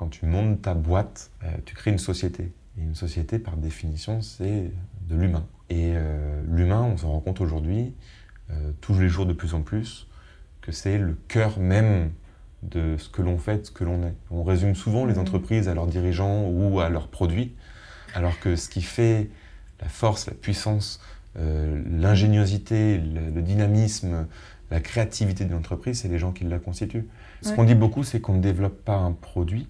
quand tu montes ta boîte, tu crées une société. Et une société, par définition, c'est de l'humain. Et l'humain, on s'en rend compte aujourd'hui, tous les jours de plus en plus, que c'est le cœur même de ce que l'on fait, ce que l'on est. On résume souvent les mmh. entreprises à leurs dirigeants ou à leurs produits, alors que ce qui fait la force, la puissance, euh, l'ingéniosité, le, dynamisme, la créativité d'une entreprise, c'est les gens qui la constituent. Ce qu'on dit beaucoup, c'est qu'on ne développe pas un produit,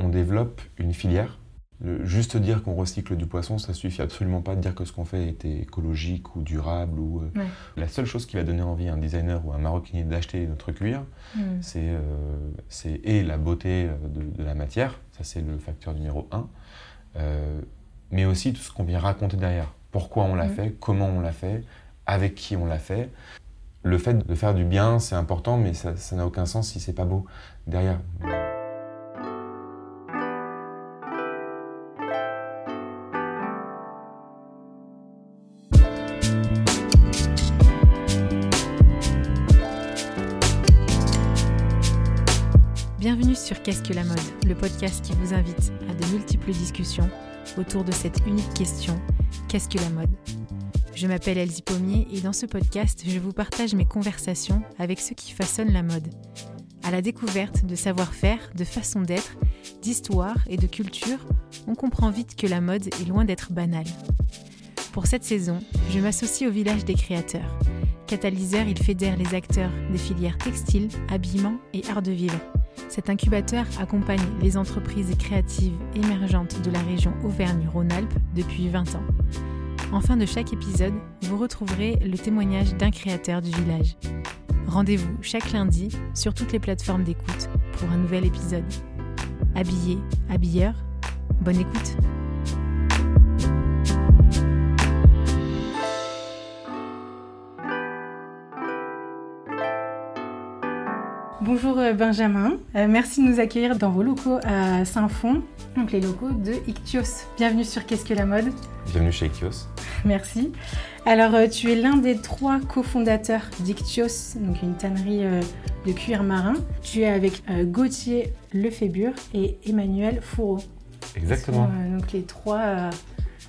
on développe une filière juste dire qu'on recycle du poisson, ça suffit absolument pas de dire que ce qu'on fait était écologique ou durable. Ou, euh, La seule chose qui va donner envie à un designer ou à un maroquinier d'acheter notre cuir, mm. c'est euh, et la beauté euh, de, la matière, ça c'est le facteur numéro un, mais aussi tout ce qu'on vient raconter derrière. Pourquoi on l'a mm. fait, comment on l'a fait, avec qui on l'a fait. Le fait de faire du bien, c'est important, mais ça n'a aucun sens si c'est pas beau derrière. Podcast qui vous invite à de multiples discussions autour de cette unique question Qu'est-ce que la mode? Je m'appelle Elsie Pommier et dans ce podcast, je vous partage mes conversations avec ceux qui façonnent la mode. À la découverte de savoir-faire, de façon d'être, d'histoire et de culture, on comprend vite que la mode est loin d'être banale. Pour cette saison, je m'associe au village des créateurs. Catalyseur, il fédère les acteurs des filières textiles, habillement et art de vivre. Cet incubateur accompagne les entreprises créatives émergentes de la région Auvergne-Rhône-Alpes depuis 20 ans. En fin de chaque épisode, vous retrouverez le témoignage d'un créateur du village. Rendez-vous chaque lundi sur toutes les plateformes d'écoute pour un nouvel épisode. Habillé, habilleur, bonne écoute! Bonjour euh, Benjamin, euh, merci de nous accueillir dans vos locaux à Saint-Fond, donc les locaux de Ictios. Bienvenue sur Qu'est-ce que la mode? Bienvenue chez Ictios. Merci. Alors euh, tu es l'un des trois cofondateurs d'Ictios, donc une tannerie de cuir marin. Tu es avec Gauthier Lefébure et Emmanuel Fourreau. Exactement. donc les trois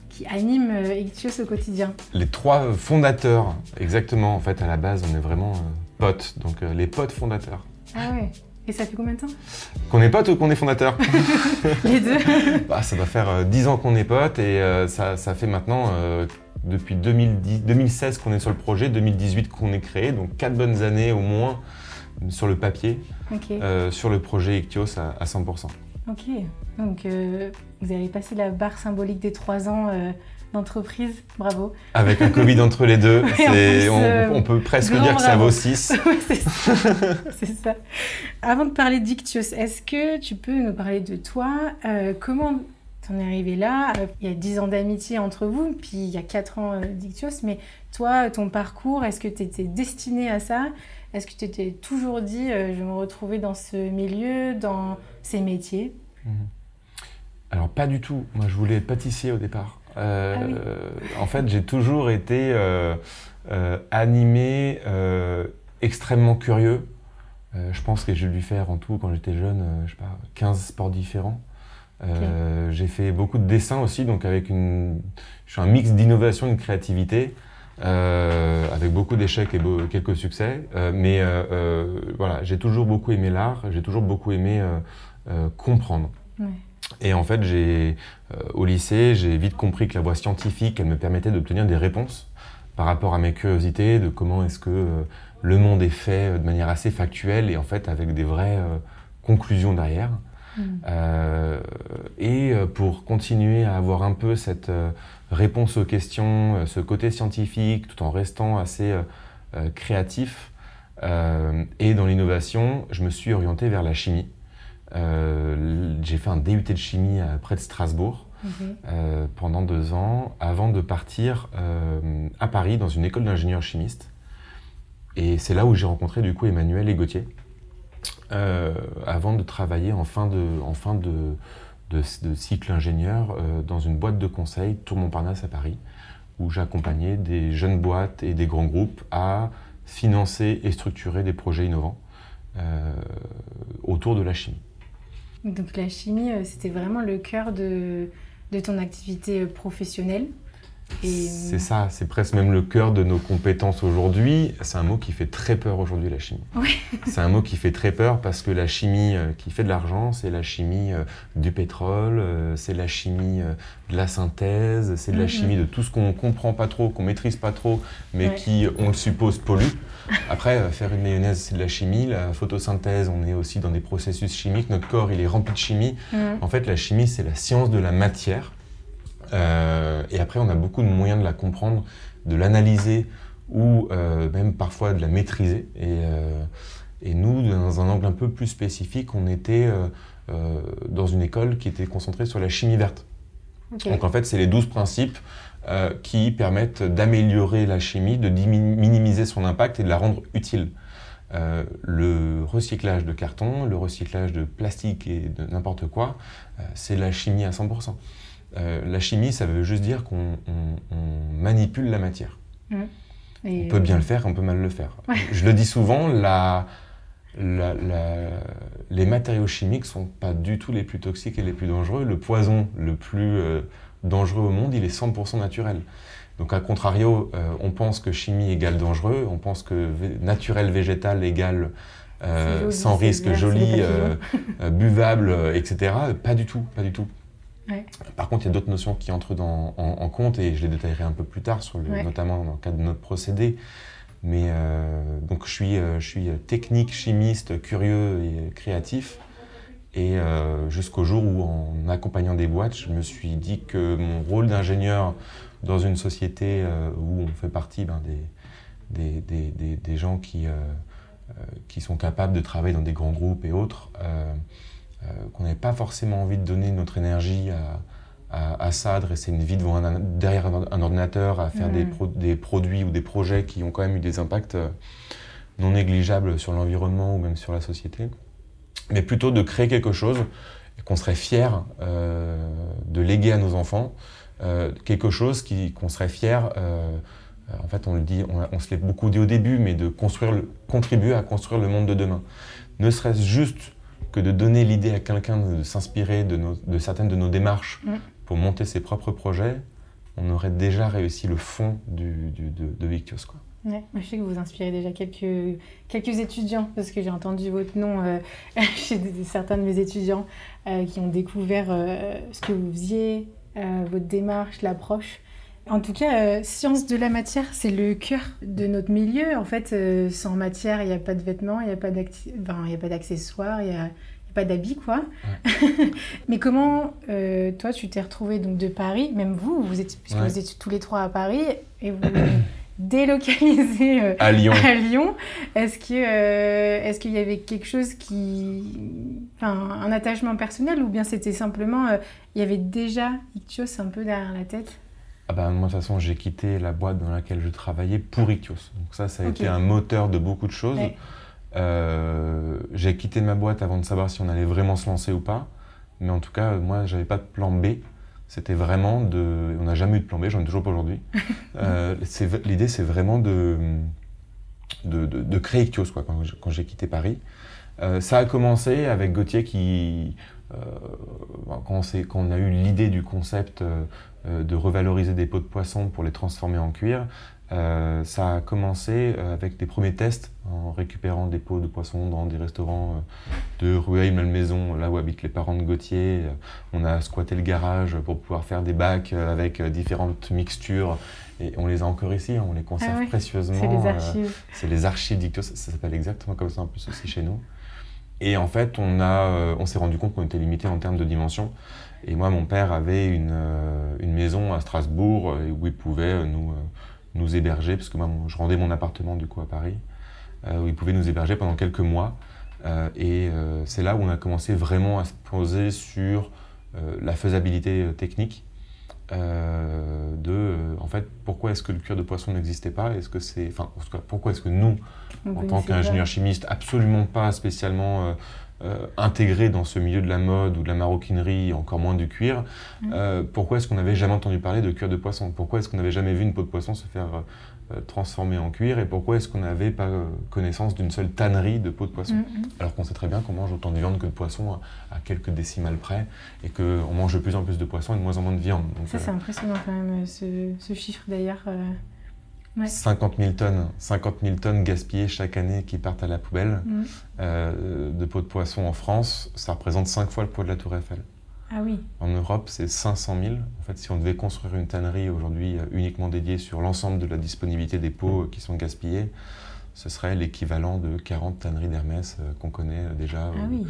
qui animent Ictios au quotidien. Les trois fondateurs, exactement. En fait, à la base, on est vraiment potes, donc les potes fondateurs. Ah ouais. Et ça fait combien de temps Qu'on est potes ou qu'on est fondateur Les deux. Bah, Ça doit faire 10 euh, ans qu'on est potes et euh, ça, fait maintenant euh, depuis 2016 qu'on est sur le projet, 2018 qu'on est créé, donc 4 bonnes années au moins sur le papier, sur le projet Ictios à, à 100%. Ok, donc vous avez passé la barre symbolique des 3 ans d'entreprise. Bravo. Avec un Covid entre les deux, euh, on, peut presque dire que ça vaut 6. c'est ça. Avant de parler d'Ictios, est-ce que tu peux nous parler de toi euh, Comment t'en es arrivé là? Euh, Il y a 10 ans d'amitié entre vous, puis il y a 4 ans d'Ictios, mais toi, ton parcours, est-ce que tu étais destiné à ça? Est-ce que tu t'étais toujours dit, je vais me retrouver dans ce milieu, dans ces métiers? Mhm. Alors pas du tout. Moi, je voulais être pâtissier au départ. Euh, en fait, j'ai toujours été euh, euh, animé, extrêmement curieux. je pense que j'ai dû faire en tout, quand j'étais jeune, je sais pas, 15 sports différents. j'ai fait beaucoup de dessins aussi, donc avec une, je suis un mix d'innovation et de créativité, avec beaucoup d'échecs et quelques succès. mais voilà, j'ai toujours beaucoup aimé l'art, j'ai toujours beaucoup aimé comprendre. Et en fait, j'ai, euh, au lycée, j'ai vite compris que la voie scientifique, elle me permettait d'obtenir des réponses par rapport à mes curiosités, de comment est-ce que euh, le monde est fait euh, de manière assez factuelle et en fait avec des vraies conclusions derrière. Mm. et pour continuer à avoir un peu cette réponse aux questions, ce côté scientifique, tout en restant assez créatif et dans l'innovation, je me suis orienté vers la chimie. Euh, j'ai fait un DUT de chimie près de Strasbourg euh, pendant deux ans avant de partir euh, à Paris dans une école d'ingénieurs chimistes. Et c'est là où j'ai rencontré du coup Emmanuel et Gauthier avant de travailler en fin de, en fin de, de, cycle ingénieur dans une boîte de conseil Tour Montparnasse à Paris où j'accompagnais des jeunes boîtes et des grands groupes à financer et structurer des projets innovants autour de la chimie. Donc la chimie, c'était vraiment le cœur de, ton activité professionnelle c'est ça, c'est presque même le cœur de nos compétences aujourd'hui. C'est un mot qui fait très peur aujourd'hui, la chimie. c'est un mot qui fait très peur parce que la chimie euh, qui fait de l'argent, c'est la chimie euh, du pétrole, euh, c'est la chimie de la synthèse, c'est de la mhm. chimie de tout ce qu'on ne comprend pas trop, qu'on maîtrise pas trop, mais qui, on le suppose, pollue. Après, faire une mayonnaise, c'est de la chimie. La photosynthèse, on est aussi dans des processus chimiques. Notre corps, il est rempli de chimie. Mhm. En fait, la chimie, c'est la science de la matière. Euh, et après, on a beaucoup de moyens de la comprendre, de l'analyser ou euh, même parfois de la maîtriser. Et, euh, et, nous, dans un angle un peu plus spécifique, on était dans une école qui était concentrée sur la chimie verte. Donc en fait, c'est les 12 principes qui permettent d'améliorer la chimie, de minimiser son impact et de la rendre utile. le recyclage de carton, le recyclage de plastique et de n'importe quoi, c'est la chimie à 100%. Euh, la chimie, ça veut juste dire qu'on manipule la matière. Mmh. on peut bien le faire, on peut mal le faire. Je le dis souvent, les matériaux chimiques sont pas du tout les plus toxiques et les plus dangereux. Le poison le plus euh, dangereux au monde, il est 100% naturel. Donc, à contrario, euh, on pense que chimie égale dangereux, on pense que naturel végétal égale sans risque, joli, buvable, etc. Pas du tout, pas du tout. Par contre, il y a d'autres notions qui entrent en, compte et je les détaillerai un peu plus tard, sur notamment dans le cadre de notre procédé. Mais euh, donc, je suis, euh, je suis technique, chimiste, curieux et créatif. Et euh, jusqu'au jour où, en accompagnant des boîtes, je me suis dit que mon rôle d'ingénieur dans une société où on fait partie ben, des, des, des, gens qui, qui sont capables de travailler dans des grands groupes et autres, euh, qu'on n'avait pas forcément envie de donner notre énergie à, à, ça, dresser une vie devant derrière un, ordinateur, à faire des, des, produits ou des projets qui ont quand même eu des impacts euh, non négligeables sur l'environnement ou même sur la société, mais plutôt de créer quelque chose qu'on serait fier euh, de léguer à nos enfants, quelque chose qu'on serait fier, en fait on le dit, on, se l'est beaucoup dit au début, mais de construire contribuer à construire le monde de demain. Ne serait-ce juste que de donner l'idée à quelqu'un de s'inspirer de, de, certaines de nos démarches mm. pour monter ses propres projets, on aurait déjà réussi le fond du, de, de Victios. Quoi. Ouais, je sais que vous inspirez déjà quelques, quelques étudiants, parce que j'ai entendu votre nom euh, chez certains de mes étudiants euh, qui ont découvert euh, ce que vous faisiez, votre démarche, l'approche. En tout cas, science de la matière, c'est le cœur de notre milieu. En fait, sans matière, il n'y a pas de vêtements, il n'y a pas d'accessoires, il n'y a, pas d'habits, quoi. Mais comment, toi, tu t'es retrouvé donc de Paris, même vous, vous puisque vous êtes tous les trois à Paris, et vous délocalisé à Lyon. À Lyon. Est-ce que est-ce qu'il y avait quelque chose qui, enfin, un attachement personnel, ou bien c'était simplement, il y avait déjà Ictios un peu derrière la tête? Ah bah, moi, de toute façon, j'ai quitté la boîte dans laquelle je travaillais pour Ictios. Donc ça, ça a été un moteur de beaucoup de choses. Euh, j'ai quitté ma boîte avant de savoir si on allait vraiment se lancer ou pas. Mais en tout cas, moi, j'avais pas de plan B. C'était vraiment de... On n'a jamais eu de plan B, j'en ai toujours pas aujourd'hui. euh, L'idée, c'est vraiment de, de, de, créer Ictios quoi, quand, j'ai quitté Paris. Euh, ça a commencé avec Gauthier qui, euh, quand, quand, on a eu l'idée du concept euh, euh, de revaloriser des pots de poisson pour les transformer en cuir. Euh, ça a commencé euh, avec des premiers tests en récupérant des pots de poisson dans des restaurants de Rueil-Malmaison, là où habitent les parents de Gauthier. On a squatté le garage pour pouvoir faire des bacs avec différentes mixtures et on les a encore ici, hein, on les conserve ah précieusement. C'est les archives. c'est les archives d'Ictos, ça, s'appelle exactement comme ça en plus aussi chez nous. Et en fait, on, a, on s'est rendu compte qu'on était limité en termes de dimension. Et moi, mon père avait une, euh, une maison à Strasbourg euh, où il pouvait nous, euh, nous héberger, parce que moi, je rendais mon appartement du coup à Paris, où il pouvait nous héberger pendant quelques mois. et c'est là où on a commencé vraiment à se poser sur la faisabilité technique. de en fait pourquoi est-ce que le cuir de poisson n'existait pas? Est-ce que c'est enfin pourquoi est-ce que nous en tant qu'ingénieurs chimistes absolument pas spécialement euh, intégré dans ce milieu de la mode ou de la maroquinerie, encore moins du cuir, euh, pourquoi est-ce qu'on n'avait jamais entendu parler de cuir de poisson? Pourquoi est-ce qu'on n'avait jamais vu une peau de poisson se faire transformer en cuir? Et pourquoi est-ce qu'on n'avait pas connaissance d'une seule tannerie de peau de poisson? Alors qu'on sait très bien qu'on mange autant de viande que de poisson à, quelques décimales près et qu'on mange de plus en plus de poisson et de moins en moins de viande. Ça, c'est impressionnant quand même, ce, ce chiffre d'ailleurs. 50 000 tonnes, 50 000 tonnes gaspillées chaque année qui partent à la poubelle mm. euh, de peau de poisson en France, ça représente 5 fois le poids de la Tour Eiffel. Ah oui. En Europe, c'est 500 000. En fait, si on devait construire une tannerie aujourd'hui euh, uniquement dédiée sur l'ensemble de la disponibilité des peaux euh, qui sont gaspillées, ce serait l'équivalent de 40 tanneries d'Hermès qu'on connaît déjà. Ah oui.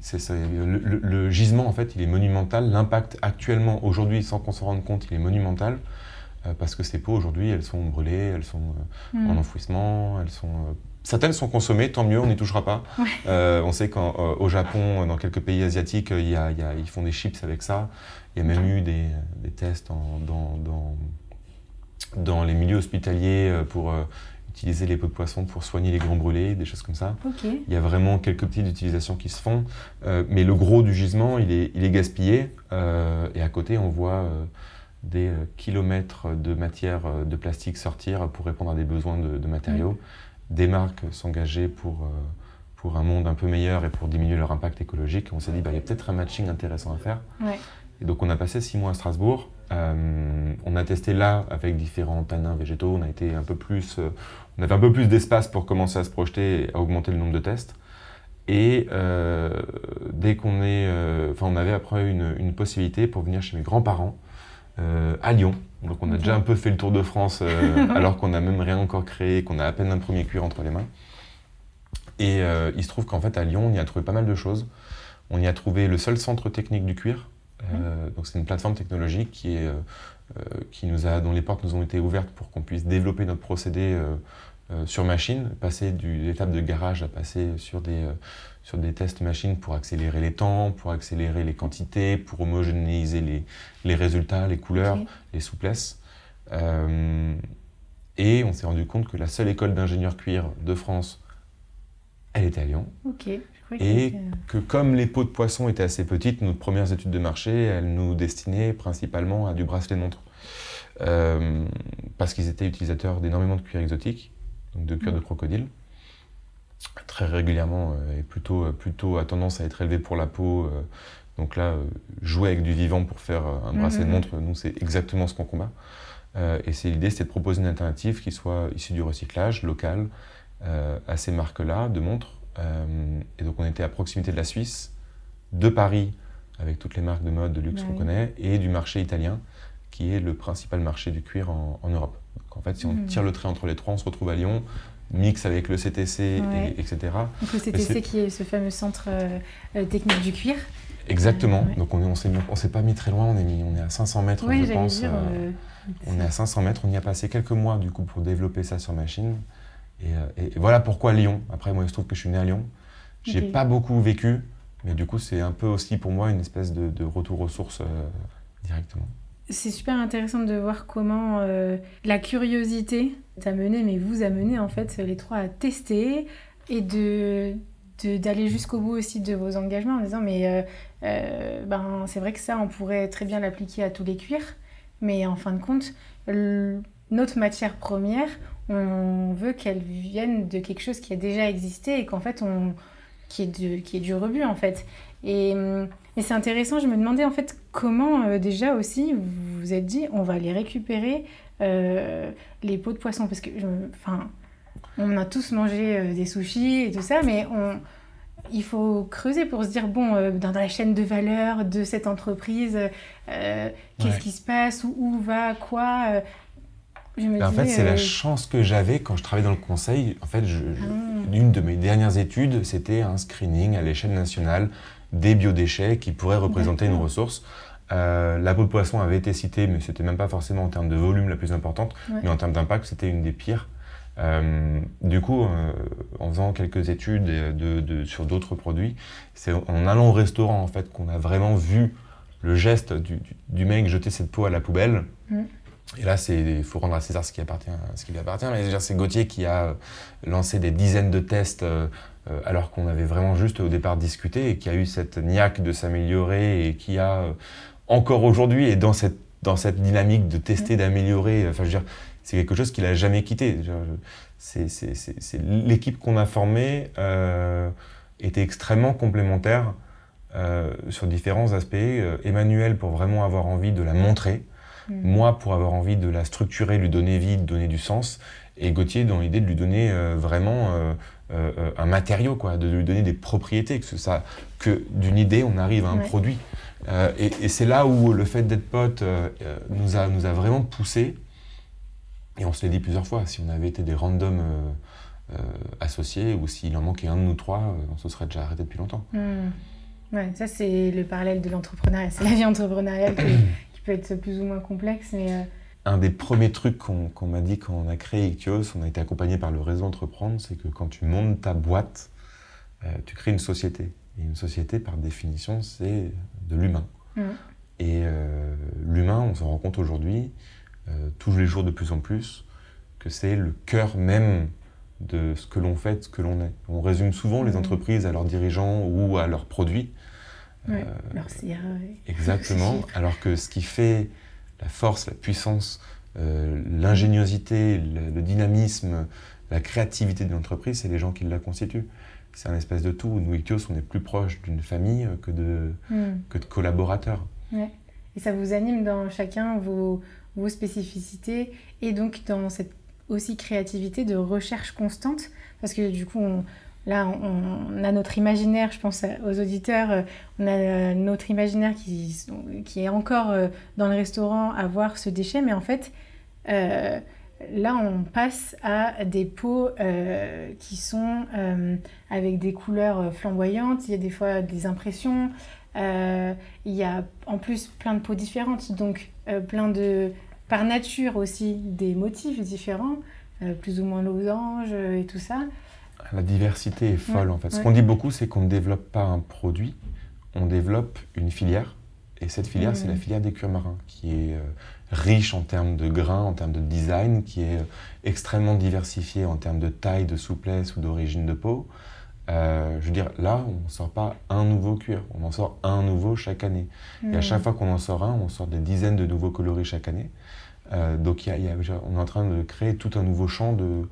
C'est ça. Le, le, gisement, en fait, il est monumental. L'impact actuellement, aujourd'hui, sans qu'on s'en rende compte, il est monumental. Euh, parce que ces peaux aujourd'hui, elles sont brûlées, elles sont euh, hmm. en enfouissement, elles sont euh, Certaines sont consommées, tant mieux, on n'y touchera pas. on sait qu'au Japon, dans quelques pays asiatiques, il y a, ils font des chips avec ça. Il y a même eu des, des tests dans, dans, dans, les milieux hospitaliers pour utiliser les peaux de poisson pour soigner les grands brûlés, des choses comme ça. Il y a vraiment quelques petites utilisations qui se font. mais le gros du gisement, il est, il est gaspillé. et à côté, on voit des euh, kilomètres de matière euh, de plastique sortir pour répondre à des besoins de, matériaux, mm. des marques s'engager pour, euh, pour un monde un peu meilleur et pour diminuer leur impact écologique. On s'est dit, bah, il y a peut-être un matching intéressant à faire. Et donc on a passé six mois à Strasbourg. on a testé là avec différents tanins végétaux. On a été un peu plus, on avait un peu plus d'espace pour commencer à se projeter et à augmenter le nombre de tests. Et dès qu'on est, enfin, on avait après une, une, possibilité pour venir chez mes grands-parents à Lyon. Donc on a déjà un peu fait le tour de France euh, alors qu'on n'a même rien encore créé, qu'on a à peine un premier cuir entre les mains. Et euh, il se trouve qu'en fait à Lyon, on y a trouvé pas mal de choses. On y a trouvé le seul centre technique du cuir. donc c'est une plateforme technologique qui est, qui nous a, dont les portes nous ont été ouvertes pour qu'on puisse développer notre procédé sur machine, passer de l'étape de garage à passer sur des sur des tests machines pour accélérer les temps, pour accélérer les quantités, pour homogénéiser les, les résultats, les couleurs, les souplesses. Euh, et on s'est rendu compte que la seule école d'ingénieurs cuir de France, elle était à Lyon. et que comme les pots de poisson étaient assez petites, nos premières études de marché, elles nous destinaient principalement à du bracelet montre. Euh, parce qu'ils étaient utilisateurs d'énormément de cuir exotique, donc de cuir de crocodile très régulièrement euh, et plutôt, euh, plutôt a tendance à être élevé pour la peau. Euh, donc là, jouer avec du vivant pour faire un bracelet de montre, nous, c'est exactement ce qu'on combat. et c'est l'idée, c'était de proposer une alternative qui soit issue du recyclage local à ces marques-là de montres. et donc on était à proximité de la Suisse, de Paris, avec toutes les marques de mode de luxe qu'on connaît, et du marché italien, qui est le principal marché du cuir en, Europe. Donc en fait, si on mhm. tire le trait entre les trois, on se retrouve à Lyon mix avec le CTC, etc. Donc le CTC qui est ce fameux centre euh, euh, technique du cuir. Exactement. Donc on ne on s'est pas mis très loin, on est, mis, on est à 500 mètres, je pense. Dire, euh, on est à 500 mètres, on y a passé quelques mois du coup pour développer ça sur machine. Et, et, voilà pourquoi Lyon. Après, moi, il se trouve que je suis né à Lyon. J'ai n'ai pas beaucoup vécu, mais du coup, c'est un peu aussi pour moi une espèce de, de retour aux sources directement. C'est super intéressant de voir comment euh, la curiosité t'a mené, mais vous a mené en fait les trois à tester et de d'aller jusqu'au bout aussi de vos engagements en disant mais euh, euh, ben c'est vrai que ça on pourrait très bien l'appliquer à tous les cuirs mais en fin de compte notre matière première on veut qu'elle vienne de quelque chose qui a déjà existé et qu'en fait on qui est, de, qui est du rebut en fait. Et hum, et c'est intéressant, je me demandais en fait comment euh, déjà aussi vous vous êtes dit on va aller récupérer euh, les pots de poisson parce que enfin on a tous mangé euh, des sushis et tout ça mais on il faut creuser pour se dire bon dans, la chaîne de valeur de cette entreprise qu'est-ce qui se passe où, où va quoi en fait, c'est la chance que j'avais quand je travaillais dans le conseil. En fait, ah. une de mes dernières études, c'était un screening à l'échelle nationale des biodéchets qui pourraient représenter une ressource. Euh, la peau de poisson avait été citée, mais c'était même pas forcément en termes de volume la plus importante, mais en termes d'impact, c'était une des pires. Euh, du coup, euh, en faisant quelques études de, sur d'autres produits, c'est en allant au restaurant en fait qu'on a vraiment vu le geste du, mec jeter cette peau à la poubelle. Mm. Et là, il faut rendre à César ce qui appartient, ce qui lui appartient. Mais c'est Gauthier qui a lancé des dizaines de tests alors qu'on avait vraiment juste au départ discuté et qui a eu cette niaque de s'améliorer et qui a encore aujourd'hui et dans cette, dans cette dynamique de tester, d'améliorer, enfin je veux dire, c'est quelque chose qu'il n'a jamais quitté. C'est l'équipe qu'on a formée était extrêmement complémentaire sur différents aspects. Emmanuel pour vraiment avoir envie de la montrer, Mm. Moi, pour avoir envie de la structurer, lui donner vie, de donner du sens. Et Gauthier, dans l'idée de lui donner euh, vraiment euh, euh, un matériau, quoi, de lui donner des propriétés, que, ça, que d'une idée, on arrive à un produit. et, c'est là où le fait d'être pote nous, a, nous a vraiment poussé. Et on se l'est dit plusieurs fois, si on avait été des randoms associés ou s'il en manquait un de nous trois, on se serait déjà arrêté depuis longtemps. Mm. Ouais, ça c'est le parallèle de l'entrepreneuriat, c'est la vie entrepreneuriale peut être plus ou moins complexe. Mais euh, Un des premiers trucs qu'on m'a dit quand on a créé Ictios, on a été accompagné par le réseau Entreprendre, c'est que quand tu montes ta boîte, euh, tu crées une société. Et une société, par définition, c'est de l'humain. Mmh. Et euh, l'humain, on s'en rend compte aujourd'hui, tous les jours de plus en plus, que c'est le cœur même de ce que l'on fait, de ce que l'on est. On résume souvent les mmh. entreprises à leurs dirigeants ou à leurs produits. Euh, merci. Exactement. Alors que ce qui fait la force, la puissance, euh, l'ingéniosité, le, dynamisme, la créativité de l'entreprise, c'est les gens qui la constituent. C'est un espèce de tout. Nous, Ictios, on est plus proche d'une famille que de, hmm. que de collaborateurs. Et ça vous anime dans chacun vos, vos spécificités et donc dans cette aussi créativité de recherche constante parce que du coup on, Là, on, a notre imaginaire, je pense aux auditeurs, euh, on a euh, notre imaginaire qui, qui est encore euh, dans le restaurant à voir ce déchet, mais en fait, là, on passe à des pots qui sont avec des couleurs flamboyantes, il y a des fois des impressions, il y a en plus plein de pots différentes, donc plein de, par nature aussi, des motifs différents, plus ou moins losanges et tout ça. La diversité est folle en fait. Ce qu'on dit beaucoup, c'est qu'on ne développe pas un produit, on développe une filière. Et cette filière, c'est la filière des cuirs marins, qui est euh, riche en termes de grains, en termes de design, qui est euh, extrêmement diversifiée en termes de taille, de souplesse ou d'origine de peau. Euh, je veux dire, là, on ne sort pas un nouveau cuir, on en sort un nouveau chaque année. Et à chaque fois qu'on en sort un, on sort des dizaines de nouveaux coloris chaque année. donc, on est en train de créer tout un nouveau champ de,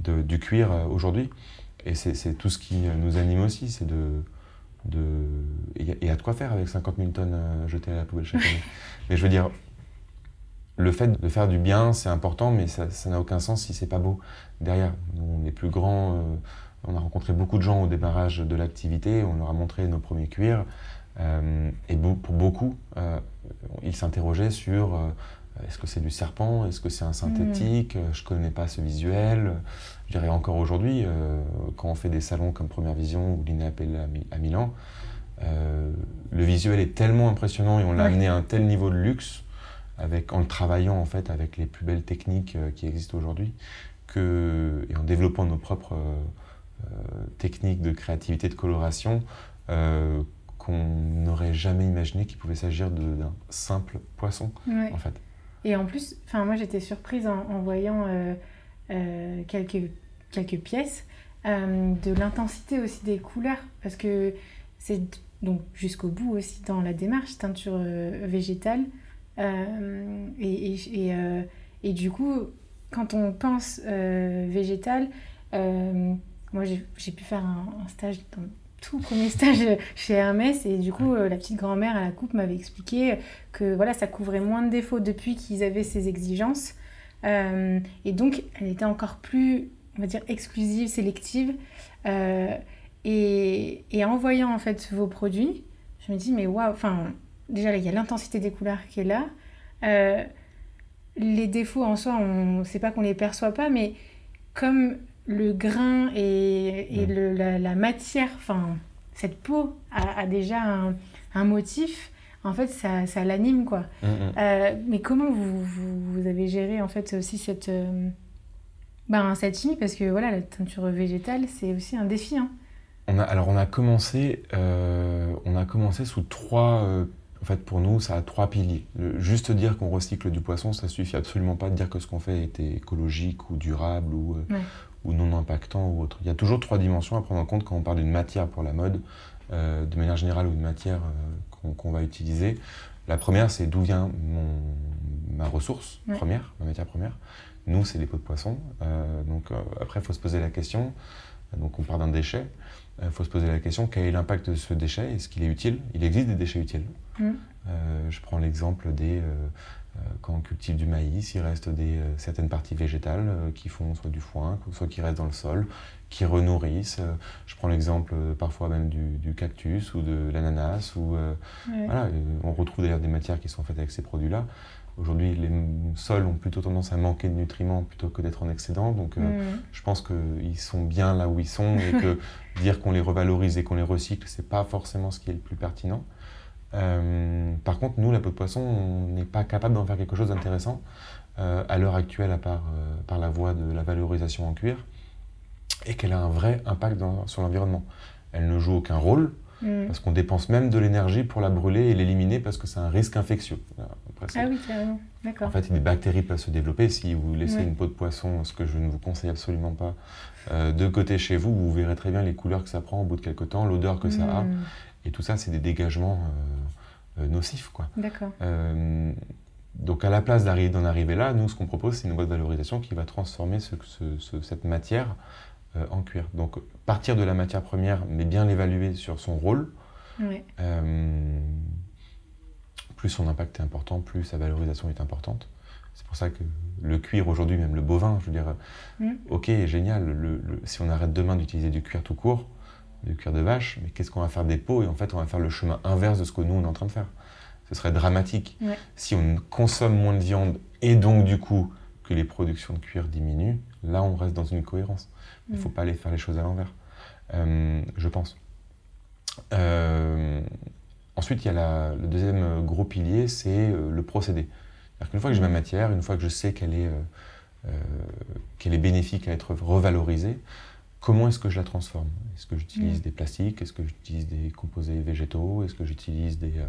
du cuir aujourd'hui. Et c'est tout ce qui nous anime aussi, c'est de... de il y, a de quoi faire avec 50 000 tonnes euh, jetées à la poubelle chaque année. mais je veux dire, le fait de faire du bien, c'est important, mais ça n'a aucun sens si c'est pas beau derrière. on est plus grand, euh, on a rencontré beaucoup de gens au démarrage de l'activité, on leur a montré nos premiers cuirs, euh, et pour beaucoup, ils s'interrogeaient sur est-ce que c'est du serpent? Est-ce que c'est un synthétique? Je ne connais pas ce visuel. Je dirais encore aujourd'hui, euh, quand on fait des salons comme Première Vision ou l'INEAPL à, Milan, euh, le visuel est tellement impressionnant et on l'a amené à un tel niveau de luxe avec, en le travaillant en fait avec les plus belles techniques euh, qui existent aujourd'hui que, et en développant nos propres techniques de créativité, de coloration, qu'on n'aurait jamais imaginé qu'il pouvait s'agir d'un simple poisson en fait. Et en plus, moi j'étais surprise en, voyant euh, euh, quelques, quelques pièces euh, de l'intensité aussi des couleurs. Parce que c'est donc jusqu'au bout aussi dans la démarche teinture végétale. Et, et, et, du coup quand on pense végétal moi j'ai pu faire un, un stage dans tout premier stage chez Hermès. Et du coup euh, la petite grand-mère à la coupe m'avait expliqué que voilà ça couvrait moins de défauts depuis qu'ils avaient ces exigences. Euh, et donc elle était encore plus on va dire exclusive sélective. Euh, et, et, en voyant en fait vos produits je me dis mais waouh enfin déjà il y a l'intensité des couleurs qui est là. Les défauts en soi on sait pas qu'on les perçoit pas mais comme le grain et, la, matière, enfin, cette peau a, déjà un, motif, en fait, ça, l'anime, quoi. Mm, mm. Euh, mais comment vous, vous, avez géré, en fait, aussi cette, euh, ben, cette chimie? Parce que, voilà, la teinture végétale, c'est aussi un défi, hein. On a, alors, on a commencé, euh, on a commencé sous trois en fait, pour nous, ça a trois piliers. juste dire qu'on recycle du poisson, ça suffit absolument pas de dire que ce qu'on fait était écologique ou durable ou, ou non impactant ou autre. Il y a toujours trois dimensions à prendre en compte quand on parle d'une matière pour la mode, de manière générale, ou une matière qu'on va utiliser. La première, c'est d'où vient mon, ma ressource première, ma matière première. Nous, c'est les pots de poisson. donc après, il faut se poser la question. Donc on part d'un déchet. Il faut se poser la question quel est l'impact de ce déchet? Est-ce qu'il est utile? Il existe des déchets utiles. Mm. Euh, je prends l'exemple des. Euh, euh, quand on cultive du maïs, il reste des, certaines parties végétales qui font soit du foin, soit qui restent dans le sol, qui renourrissent. je prends l'exemple parfois même du, cactus ou de l'ananas. Ou, voilà, on retrouve d'ailleurs des matières qui sont faites avec ces produits-là. Aujourd'hui, les sols ont plutôt tendance à manquer de nutriments plutôt que d'être en excédent. Donc, je pense qu'ils sont bien là où ils sont et que dire qu'on les revalorise et qu'on les recycle, c'est pas forcément ce qui est le plus pertinent. Euh, par contre, nous, la peau de poisson, on n'est pas capable d'en faire quelque chose d'intéressant euh, à l'heure actuelle, à part euh, par la voie de la valorisation en cuir, et qu'elle a un vrai impact sur l'environnement. Elle ne joue aucun rôle, mm. parce qu'on dépense même de l'énergie pour la brûler et l'éliminer parce que c'est un risque infectieux. ah oui, carrément. D'accord. En fait, des bactéries peuvent se développer. Si vous laissez une peau de poisson, ce que je ne vous conseille absolument pas, de côté chez vous, vous verrez très bien les couleurs que ça prend au bout de quelques temps, l'odeur que ça a. Mm. Et tout ça, c'est des dégagements euh, nocifs. Quoi. D'accord. Euh, donc à la place d'en arriver là, nous, ce qu'on propose, c'est une boîte de valorisation qui va transformer cette matière euh, en cuir. Donc partir de la matière première, mais bien l'évaluer sur son rôle. plus son impact est important, plus sa valorisation est importante. C'est pour ça que le cuir aujourd'hui, même le bovin, je veux dire, mm. ok, génial, si on arrête demain d'utiliser du cuir tout court, du cuir de vache, mais qu'est-ce qu'on va faire des peaux Et en fait, on va faire le chemin inverse de ce que nous, on est en train de faire. Ce serait dramatique. Si on consomme moins de viande et donc, du coup, que les productions de cuir diminuent, là, on reste dans une cohérence. Il ne faut mm. pas aller faire les choses à l'envers, euh, je pense. Euh, ensuite, il y a le deuxième gros pilier, c'est euh, le procédé. Une fois que j'ai ma matière, une fois que je sais qu'elle est, qu'elle est bénéfique à être revalorisée, comment est-ce que je la transforme? Est-ce que j'utilise mm. des plastiques? Est-ce que j'utilise des composés végétaux? Est-ce que j'utilise des... Euh,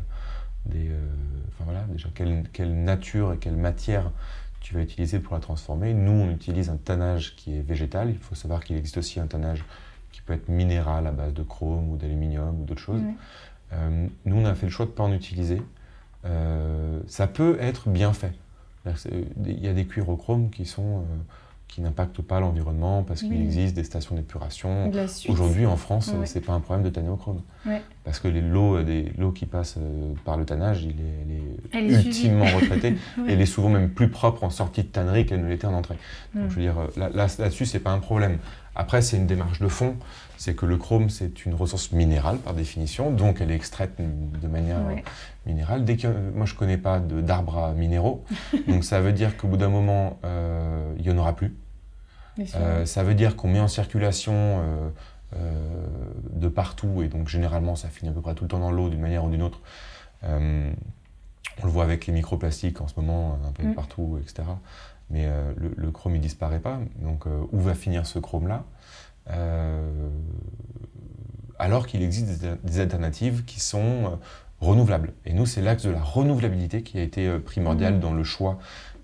des euh, enfin voilà, déjà, quelle, nature et quelle matière tu vas utiliser pour la transformer? Nous, on utilise un tannage qui est végétal. Il faut savoir qu'il existe aussi un tannage qui peut être minéral à base de chrome ou d'aluminium ou d'autres choses. Euh, nous, on a fait le choix de ne pas en utiliser. ça peut être bien fait. Il y a des cuirs au chrome qui sont qui n'impactent pas l'environnement parce qu'il existe des stations d'épuration. Aujourd'hui, en France, ce c'est pas un problème de tanner au chrome. Parce que l'eau euh, qui passe euh, par le tannage, il est, elle est ultimement retraitée. et elle est souvent même plus propre en sortie de tannerie qu'elle ne l'était en entrée. Donc, je veux dire, là, là-dessus, c'est pas un problème. Après, c'est une démarche de fond. C'est que le chrome, c'est une ressource minérale par définition, donc elle est extraite de manière minérale. Dès que moi, je connais pas d'arbres minéraux, donc ça veut dire qu'au bout d'un moment, euh, il y en aura plus. Euh, ça veut dire qu'on met en circulation euh, euh, de partout, et donc généralement ça finit à peu près tout le temps dans l'eau d'une manière ou d'une autre. on le voit avec les microplastiques en ce moment, un peu mm. partout, etc. Mais le, chrome, il disparaît pas. Donc où va finir ce chrome-là? Alors qu'il existe des, alternatives qui sont renouvelables. Et nous, c'est l'axe de la renouvelabilité qui a été primordial mm. dans le choix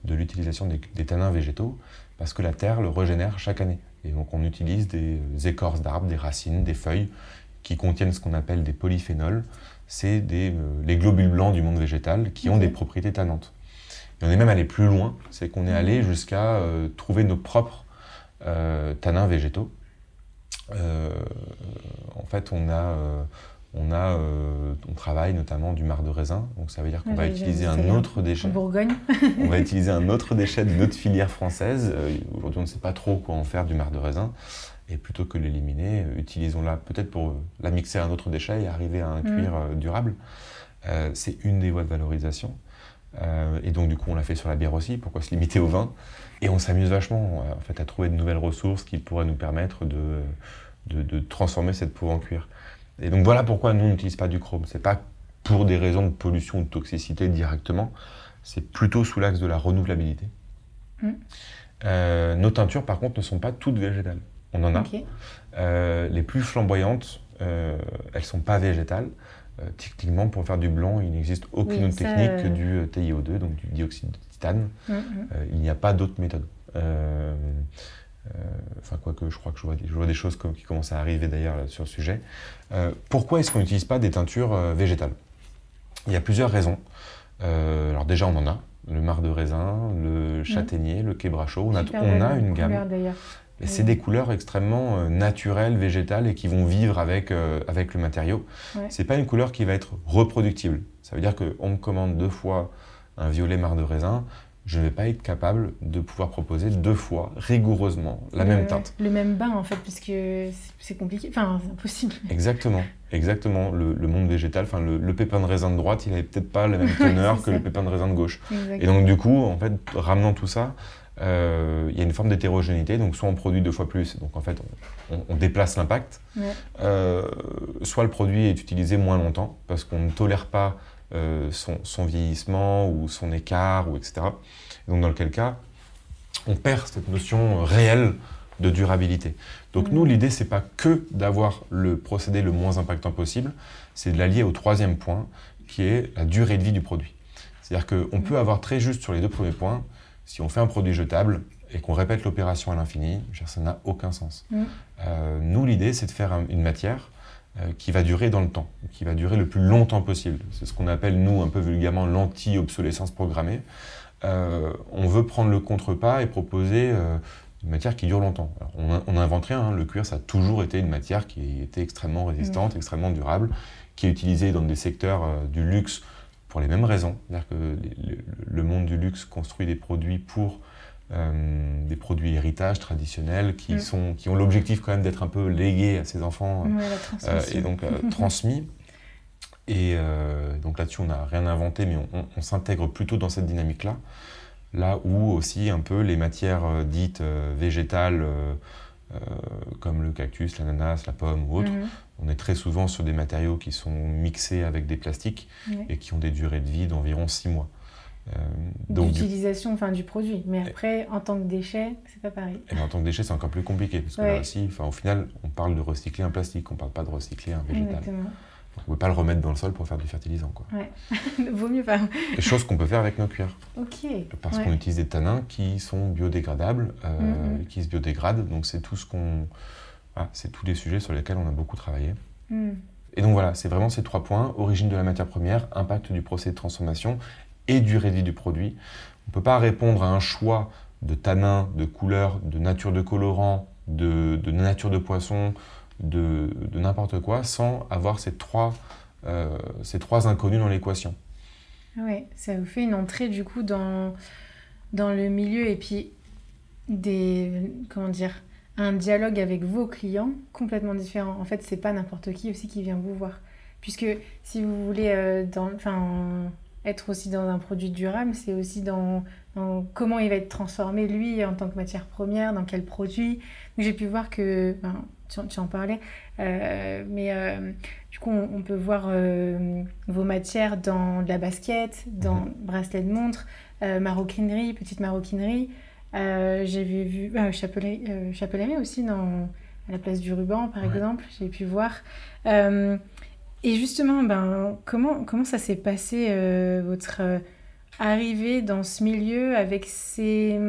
de l'utilisation des, des, tanins végétaux parce que la terre le régénère chaque année. Et donc on utilise des écorces d'arbres, des racines, des feuilles qui contiennent ce qu'on appelle des polyphénols. C'est euh, les globules blancs du monde végétal qui ont des propriétés tannantes. Et on est même allé plus loin, c'est qu'on est allé jusqu'à euh, trouver nos propres euh, tanins végétaux. en fait, on a on, a, euh, on travaille notamment du marc de raisin, donc ça veut dire qu'on va utiliser un autre déchet. Bourgogne. on va utiliser un autre déchet d'une autre filière française. Euh, aujourd'hui, on ne sait pas trop quoi en faire du marc de raisin. Et plutôt que l'éliminer, euh, utilisons-la peut-être pour la mixer à un autre déchet et arriver à un mm. cuir durable. c'est une des voies de valorisation. Et donc, du coup, on l'a fait sur la bière aussi. Pourquoi se limiter au vin? Et on s'amuse vachement en fait, à trouver de nouvelles ressources qui pourraient nous permettre de, de, de transformer cette peau en cuir. Et donc voilà pourquoi nous, on n'utilise pas du chrome. C'est pas pour des raisons de pollution ou de toxicité directement, c'est plutôt sous l'axe de la renouvelabilité. Mm. Euh, nos teintures, par contre, ne sont pas toutes végétales. On en a. Euh, les plus flamboyantes, euh, elles ne sont pas végétales. Techniquement, pour faire du blanc, il n'existe aucune autre technique que du TiO2, donc du dioxyde de titane. Mm, mm. il n'y a pas d'autre méthode. enfin, quoique, je crois que je vois, je vois des choses qui commencent à arriver d'ailleurs sur le sujet. pourquoi est-ce qu'on n'utilise pas des teintures végétales? Il y a plusieurs raisons. alors déjà, on en a. Le marc de raisin, le mmh. châtaignier, le quebracho. On a, on a une gamme. C'est des couleurs extrêmement euh, naturelles, végétales et qui vont vivre avec, euh, avec le matériau. Ouais. C'est pas une couleur qui va être reproductible. Ça veut dire qu'on me commande deux fois un violet marc de raisin, je ne vais pas être capable de pouvoir proposer deux fois rigoureusement la même teinte. Le même bain en fait, puisque c'est compliqué, enfin c'est impossible. Exactement, exactement. Le, monde végétal, enfin le, pépin de raisin de droite, il n'avait peut-être pas la même teneur que le pépin de raisin de gauche. Et donc du coup, en fait, ramenant tout ça, euh, il y a une forme d'hétérogénéité, donc soit on produit deux fois plus, donc en fait on, déplace l'impact, euh, soit le produit est utilisé moins longtemps parce qu'on ne tolère pas euh, son, vieillissement ou son écart, ou etc. donc dans lequel cas on perd cette notion réelle de durabilité. Donc nous, l'idée, c'est pas que d'avoir le procédé le moins impactant possible, c'est de l'allier au troisième point, qui est la durée de vie du produit. C'est-à-dire qu'on mm. peut avoir très juste sur les deux premiers points, si on fait un produit jetable et qu'on répète l'opération à l'infini, ça n'a aucun sens. Mm. Euh, nous, l'idée, c'est de faire une matière euh, qui va durer dans le temps, qui va durer le plus longtemps possible. C'est ce qu'on appelle, nous, un peu vulgairement, l'anti-obsolescence programmée. Euh, on veut prendre le contrepas et proposer une matière qui dure longtemps. on n'invente rien, hein. le cuir, ça a toujours été une matière qui était extrêmement résistante, mm. extrêmement durable, qui est utilisée dans des secteurs du luxe pour les mêmes raisons. C'est-à-dire que le, monde du luxe construit des produits pour euh, des produits héritage traditionnels qui, mm. sont, qui ont l'objectif quand même d'être un peu légués à ses enfants euh, et donc euh, transmis. Et donc là-dessus, on n'a rien inventé, mais on, s'intègre plutôt dans cette dynamique-là. Là où aussi un peu les matières dites végétales, comme le cactus, l'ananas, la pomme ou autre, mm-hmm on est très souvent sur des matériaux qui sont mixés avec des plastiques et qui ont des durées de vie d'environ 6 mois. Euh, D'utilisation enfin, du produit. Mais après, en tant que déchet, c'est pas pareil. Et en tant que déchet, c'est encore plus compliqué. Parce que là aussi, enfin, au final, on parle de recycler un plastique, on parle pas de recycler un végétal. Exactement. On ne peut pas le remettre dans le sol pour faire du fertilisant. Quoi. Ouais. Vaut mieux pas. Chose qu'on peut faire avec nos cuirs. Ok. Parce qu'on utilise des tanins qui sont biodégradables, euh, mm-hmm. qui se biodégradent. Donc c'est tout ce qu'on ah, c'est tous des sujets sur lesquels on a beaucoup travaillé. Hmm. Et donc voilà, c'est vraiment ces trois points, origine de la matière première, impact du procédé de transformation et du rédit du produit. On ne peut pas répondre à un choix de tanins, de couleurs, de nature de colorant, de, nature de poisson, de, n'importe quoi, sans avoir ces trois, euh, ces trois inconnus dans l'équation. Oui, ça vous fait une entrée du coup dans, dans le milieu et puis des... comment dire un dialogue avec vos clients complètement différent. En fait, c'est pas n'importe qui aussi qui vient vous voir. Puisque si vous voulez euh, dans, être aussi dans un produit durable, c'est aussi dans, comment il va être transformé lui en tant que matière première, dans quel produit. J'ai pu voir que, tu, en parlais, euh, mais euh, du coup on, peut voir vos matières dans de la basket, dans mhm. bracelet de montre, maroquinerie, petite maroquinerie. Euh, j'ai vu, euh, Chapelet, euh, aussi dans, à la place du ruban, par exemple, j'ai pu voir. Euh, et justement, ben, comment, comment ça s'est passé, votre arrivée dans ce milieu avec ces,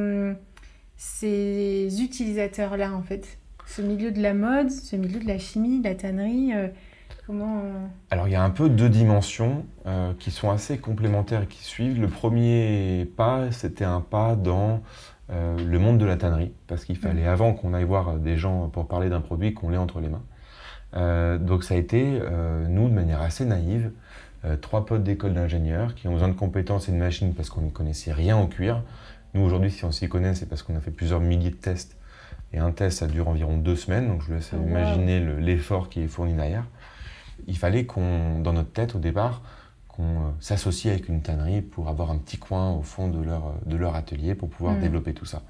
ces utilisateurs-là, en fait? Ce milieu de la mode, ce milieu de la chimie, de la tannerie Comment... Alors il y a un peu deux dimensions qui sont assez complémentaires et qui suivent. Le premier pas, c'était un pas dans euh, le monde de la tannerie, parce qu'il fallait, avant qu'on aille voir des gens pour parler d'un produit, qu'on l'ait entre les mains. Euh, donc ça a été, euh, nous, de manière assez naïve, trois potes d'école d'ingénieurs qui ont besoin de compétences et de machines parce qu'on ne connaissait rien au cuir. Nous, aujourd'hui, si on s'y connaît, c'est parce qu'on a fait plusieurs milliers de tests. Et un test, ça dure environ deux semaines, donc je vous laisse oh, imaginer l'effort qui est fourni derrière. Il fallait qu'on, dans notre tête, au départ, qu'on euh, s'associe avec une tannerie pour avoir un petit coin au fond de leur, de leur atelier pour pouvoir mm. développer tout ça.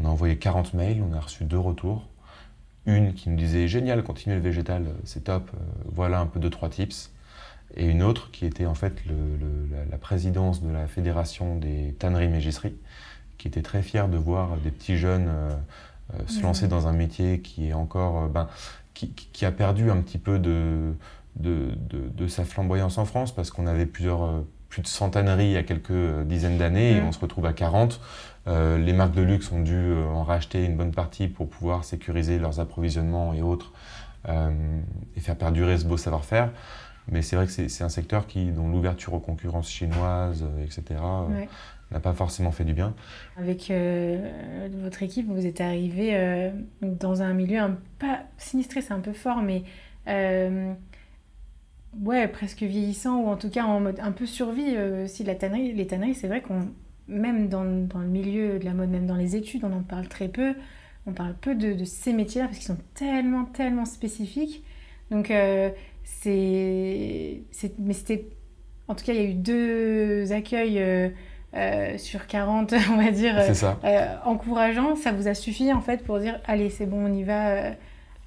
On a envoyé 40 mails, on a reçu deux retours. Une qui nous disait génial, continuez le végétal, c'est top, euh, voilà un peu deux, trois tips. Et une autre qui était en fait la, présidence de la fédération des tanneries mégisseries, qui était très fière de voir des petits jeunes euh, se mm. lancer dans un métier qui est encore, ben, qui, qui, a perdu un petit peu de, de, sa flamboyance en France parce qu'on avait plusieurs, euh, plus de 100 tanneries il y a quelques dizaines d'années et Mm. on se retrouve à 40. Euh, les marques de luxe ont dû euh, en racheter une bonne partie pour pouvoir sécuriser leurs approvisionnements et autres euh, et faire perdurer ce beau savoir-faire. Mais c'est vrai que c'est c'est un secteur qui, dont l'ouverture aux concurrences chinoises, euh, etc., euh, Ouais. N'a pas forcément fait du bien. Avec euh, votre équipe, vous êtes arrivé euh, dans un milieu un pas sinistré, c'est un peu fort, mais euh, ouais, presque vieillissant ou en tout cas en mode un peu survie aussi. La tannerie, les tanneries, c'est vrai qu'on même dans, dans le milieu de la mode, même dans les études, on en parle très peu. On parle peu de, de ces métiers-là parce qu'ils sont tellement, tellement spécifiques. Donc c'est, mais c'était, en tout cas, il y a eu deux accueils. Euh, euh, sur 40, on va dire, C'est ça. euh, encourageant, ça vous a suffi en fait pour dire allez c'est bon on y va euh,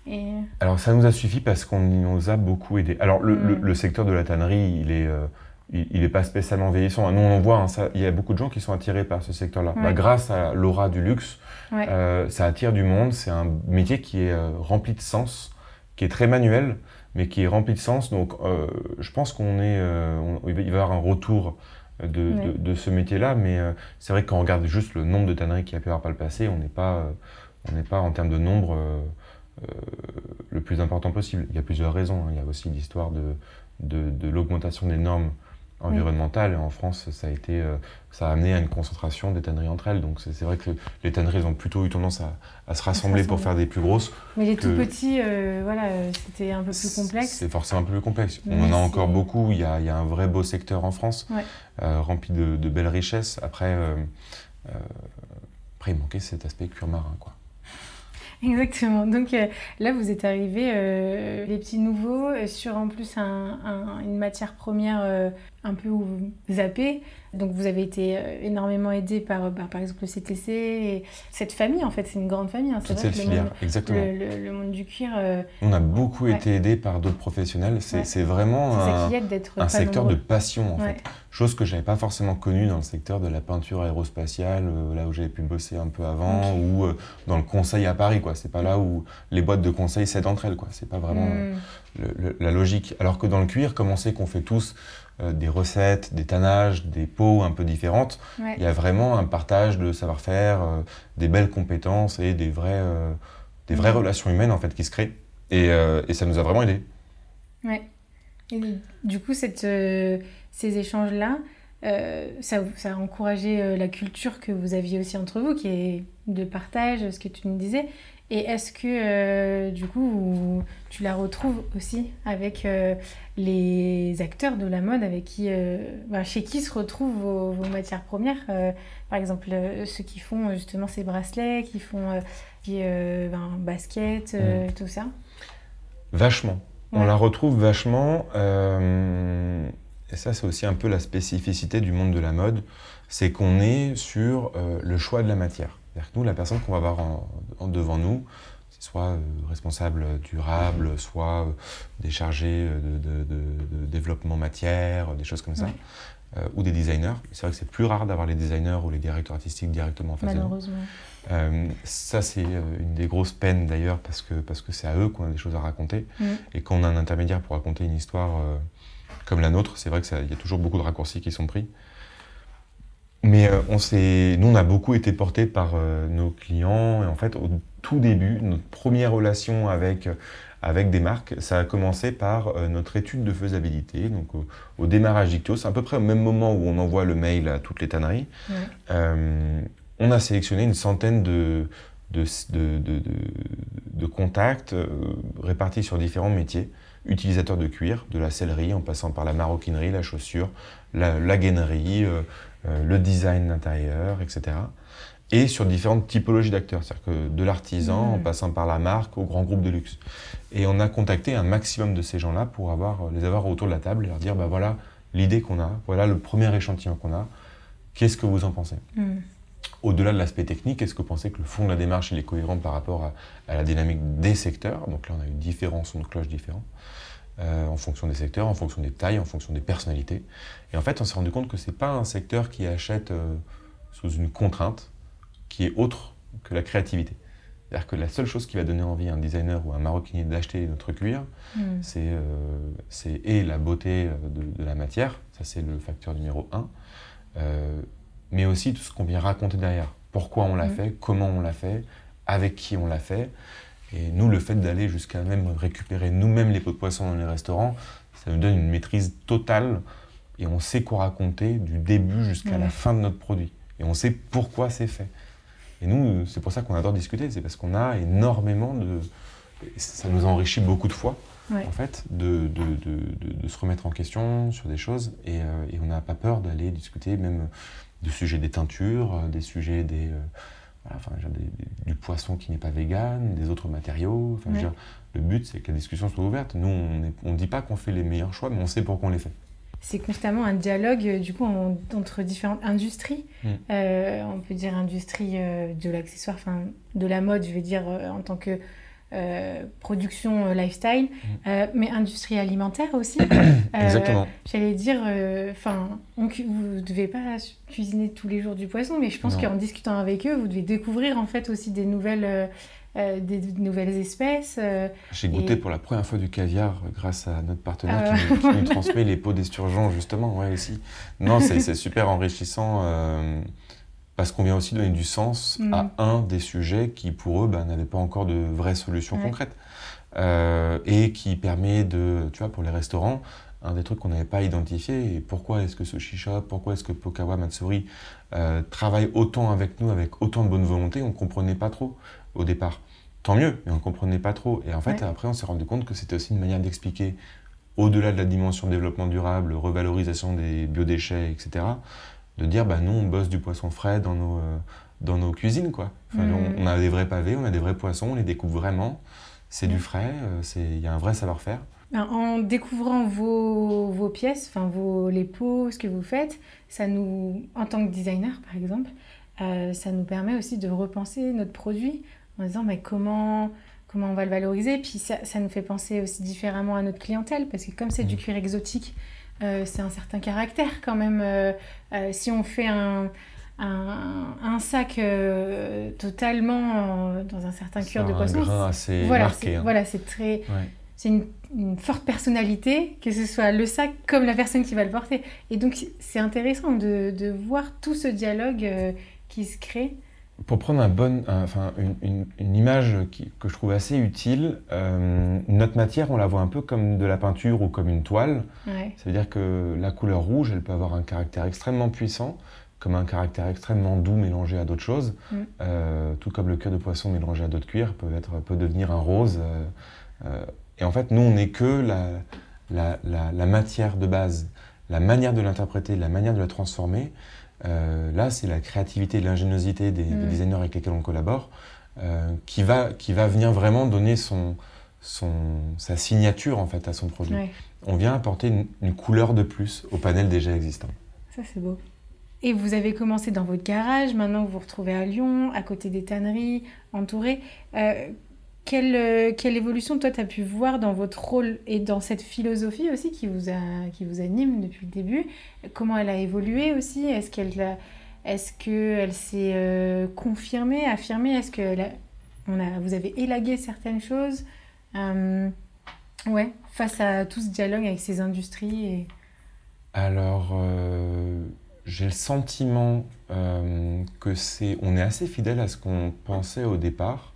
et Alors ça nous a suffi parce qu'on nous a beaucoup aidé. Alors le, le- Mm. le secteur de la tannerie, il est, euh, il, il est pas spécialement vieillissant. Nous on en voit, hein, ça- il y a beaucoup de gens qui sont attirés par ce secteur-là. Ouais. Bah, grâce à l'aura du luxe, ouais euh, ça attire du monde. C'est un métier qui est euh, rempli de sens, qui est très manuel, mais qui est rempli de sens. Donc euh, je pense qu'on est, euh, on- il va y avoir un retour de, de- de ce métier-là. Mais euh, c'est vrai que quand on regarde juste le nombre de tanneries qu'il y a pu avoir par le passé, on n'est pas, euh, on n'est pas en termes de nombre. euh, le plus important possible. Il y a plusieurs raisons. hein. Il y a aussi l'histoire de, de, de l'augmentation des normes environnementales. Et en France, ça a, été, euh, ça a amené à une concentration des tanneries entre elles. Donc c'est vrai que les tanneries ont plutôt eu tendance à, à se rassembler pour faire des plus grosses. mais les tout petits euh, voilà euh, c'était un peu plus complexe C'est forcément un peu plus complexe. On en a encore beaucoup. Il y a, il y a un vrai beau secteur en France, Ouais. euh, rempli de, de belles richesses. Après, euh, après, il manquait cet aspect cuir marin. Quoi. exactement donc euh, là vous êtes arrivé euh, les petits nouveaux sur en plus un- un- une matière première euh, un peu zappée donc vous avez été euh, énormément aidé par euh, bah, par exemple le CTC et cette famille en fait c'est une grande famille hein. c'est vrai cette que le filière, monde, exactement. le, le- le monde du cuir euh, On a beaucoup Ouais. été aidés par d'autres professionnels. C'est Ouais. vraiment un, secteur de passion, en Ouais. fait. Chose que j'avais pas forcément connue dans le secteur de la peinture aérospatiale, euh, là où j'avais pu bosser un peu avant, ou euh, dans le conseil à Paris. quoi. C'est pas là où les boîtes de conseil s'aident entre elles. quoi. C'est pas vraiment Hmm. le- la logique. Alors que dans le cuir, comme on sait qu'on fait tous euh, des recettes, des tannages, des peaux un peu différentes, Ouais. il y a vraiment un partage de savoir-faire, euh, des belles compétences et des vraies, euh, des vraies relations humaines en fait qui se créent. Et, et ça nous a vraiment aidés. Ouais. Et du coup, cette, ces échanges-là, ça, ça a encouragé la culture que vous aviez aussi entre vous, qui est de partage, ce que tu nous disais. Et est-ce que, euh, du coup, vous- tu la retrouves aussi avec euh, les acteurs de la mode, avec qui, euh, ben, chez qui se retrouvent vos, vos matières premières Par exemple, ceux qui font justement ces bracelets, qui font qui, ben, basket, euh, tout ça? Vachement. On la retrouve vachement. et ça, c'est aussi un peu la spécificité du monde de la mode. C'est qu'on est sur le choix de la matière. C'est-à-dire que nous, la personne qu'on va avoir en- en- devant nous, soit euh, responsable durable, soit euh, des chargés euh, de, de- de- de développement matière, des choses comme ça, Ouais. euh, ou des designers. C'est vrai que c'est plus rare d'avoir les designers ou les directeurs artistiques directement en face de nous. Malheureusement. Euh, ça, c'est une des grosses peines d'ailleurs, parce que parce que c'est à eux qu'on a des choses à raconter. Mhm. Et quand on a un intermédiaire pour raconter une histoire euh, comme la nôtre, c'est vrai qu'il y a toujours beaucoup de raccourcis qui sont pris. Mais euh, on s'est, nous, on a beaucoup été portés par euh, nos clients. Et en fait, au tout début, notre première relation avec, euh, avec des marques, ça a commencé par euh, notre étude de faisabilité. Donc, au, au démarrage d'Ictio, c'est à peu près au même moment où on envoie le mail à toutes les tanneries. Ouais. On a sélectionné une centaine de, de, de, de- de- de contacts répartis sur différents métiers, utilisateurs de cuir, de la sellerie en passant par la maroquinerie, la chaussure, la, la gainerie, euh, le design d'intérieur, etc. Et sur différentes typologies d'acteurs, c'est-à-dire que de l'artisan en passant par la marque au grand groupe de luxe. Et on a contacté un maximum de ces gens-là pour avoir, les avoir autour de la table et leur dire, bah voilà l'idée qu'on a, voilà le premier échantillon qu'on a, qu'est-ce que vous en pensez? Hmm. au-delà de l'aspect technique, est-ce que vous pensez que le fond de la démarche il est cohérent par rapport à, à la dynamique des secteurs? Donc là, on a eu différents sons de cloche différents, euh, en fonction des secteurs, en fonction des tailles, en fonction des personnalités. Et en fait, on s'est rendu compte que ce n'est pas un secteur qui achète euh, sous une contrainte qui est autre que la créativité. C'est-à-dire que la seule chose qui va donner envie à un designer ou à un maroquinier d'acheter notre cuir, Mm. c'est c'est et la beauté de, de la matière, ça c'est le facteur numéro un, euh, mais aussi tout ce qu'on vient raconter derrière. Pourquoi on l'a Mm. fait, comment on l'a fait, avec qui on l'a fait. Et nous, le fait d'aller jusqu'à même récupérer nous-mêmes les pots de poisson dans les restaurants, ça nous donne une maîtrise totale et on sait quoi raconter du début jusqu'à la fin de notre produit. Et on sait pourquoi c'est fait. Et nous, c'est pour ça qu'on adore discuter, c'est parce qu'on a énormément de... Ça nous enrichit beaucoup de fois, Ouais. en fait, de, de, de, de- se remettre en question sur des choses. Et, euh, et on n'a pas peur d'aller discuter même du sujet des teintures, euh, des sujets des... euh, voilà, enfin, je veux dire, des- des- du poisson qui n'est pas vegan, des autres matériaux. Enfin, je veux Ouais. dire, le but, c'est que la discussion soit ouverte. Nous, on ne dit pas qu'on fait les meilleurs choix, mais on sait pourquoi on les fait. C'est constamment un dialogue euh, du coup en- entre différentes industries. Mm. Euh, on peut dire industrie euh, de l'accessoire, enfin de la mode, je vais dire euh, en tant que production lifestyle, euh, mais industrie alimentaire aussi. Mm. Exactement. J'allais dire, enfin, vous ne devez pas cuisiner tous les jours du poisson, mais je pense qu'en discutant avec eux, vous devez découvrir en fait aussi des nouvelles, euh, des, nouvelles espèces. euh, J'ai goûté Et- pour la première fois du caviar euh, grâce à notre partenaire qui, nous, qui nous transmet les pots d'esturgeon, justement, ouais, aussi. Non, c'est super enrichissant parce qu'on vient aussi donner du sens Mhm. à un des sujets qui, pour eux, bah, n'avaient pas encore de vraies solutions Ouais. concrètes. Euh, et qui permet de, tu vois, pour les restaurants, un des trucs qu'on n'avait pas identifié, et pourquoi est-ce que Sushi Shop, pourquoi est-ce que Pokawa Matsuri euh, travaille autant avec nous, avec autant de bonne volonté, on ne comprenait pas trop au départ. Tant mieux, mais on ne comprenait pas trop. Et en fait, Ouais. après, on s'est rendu compte que c'était aussi une manière d'expliquer, au-delà de la dimension développement durable, revalorisation des biodéchets, etc., de dire, bah, nous, on bosse du poisson frais dans nos, euh, dans nos cuisines, quoi. Enfin, Mhm. on, on a des vrais pavés, on a des vrais poissons, on les découpe vraiment. C'est du frais, euh, il y a un vrai savoir-faire. Ben, En découvrant vos, vos pièces, enfin vos, les pots, ce que vous faites, ça nous, en tant que designer par exemple, euh, ça nous permet aussi de repenser notre produit en disant mais comment, comment on va le valoriser? Puis ça, ça nous fait penser aussi différemment à notre clientèle parce que comme c'est du Mhm. cuir exotique, euh, c'est un certain caractère quand même. Euh, euh, si on fait un, un, un sac totalement dans un certain cuir de poisson, assez voilà, marqué. c'est- hein. voilà, c'est très, Ouais. c'est une, une forte personnalité, que ce soit le sac comme la personne qui va le porter. Et donc, c'est intéressant de, de voir tout ce dialogue qui se crée. Pour prendre un bon, un- enfin, une, une- une image qui- que je trouve assez utile, euh, notre matière, on la voit un peu comme de la peinture ou comme une toile. Ouais. Ça veut dire que la couleur rouge, elle peut avoir un caractère extrêmement puissant, comme un caractère extrêmement doux mélangé à d'autres choses. Mm. Euh, tout comme le cœur de poisson mélangé à d'autres cuirs peut, être, peut devenir un rose. euh, euh, et en fait, nous, on n'est que la, la, la- la matière de base, la manière de l'interpréter, la manière de la transformer. Euh, là, c'est la créativité et l'ingéniosité des, des Mm. designers avec lesquels on collabore euh, qui, va, qui va venir vraiment donner son, son, sa signature en fait, à son produit Ouais. on vient apporter une, une couleur de plus au panel déjà existant. Ça, c'est beau. Et vous avez commencé dans votre garage, maintenant vous vous retrouvez à Lyon, à côté des tanneries, entouré. Euh, quelle, euh, quelle évolution, toi, tu as pu voir dans votre rôle et dans cette philosophie aussi qui vous, a, qui vous anime depuis le début? Comment elle a évolué aussi? Est-ce qu'elle est-ce qu'elle s'est euh, confirmée, affirmée? Est-ce que on a, vous avez élagué certaines choses? Euh, Ouais, face à tout ce dialogue avec ces industries et... Alors, j'ai le sentiment que c'est, on est assez fidèle à ce qu'on pensait au départ.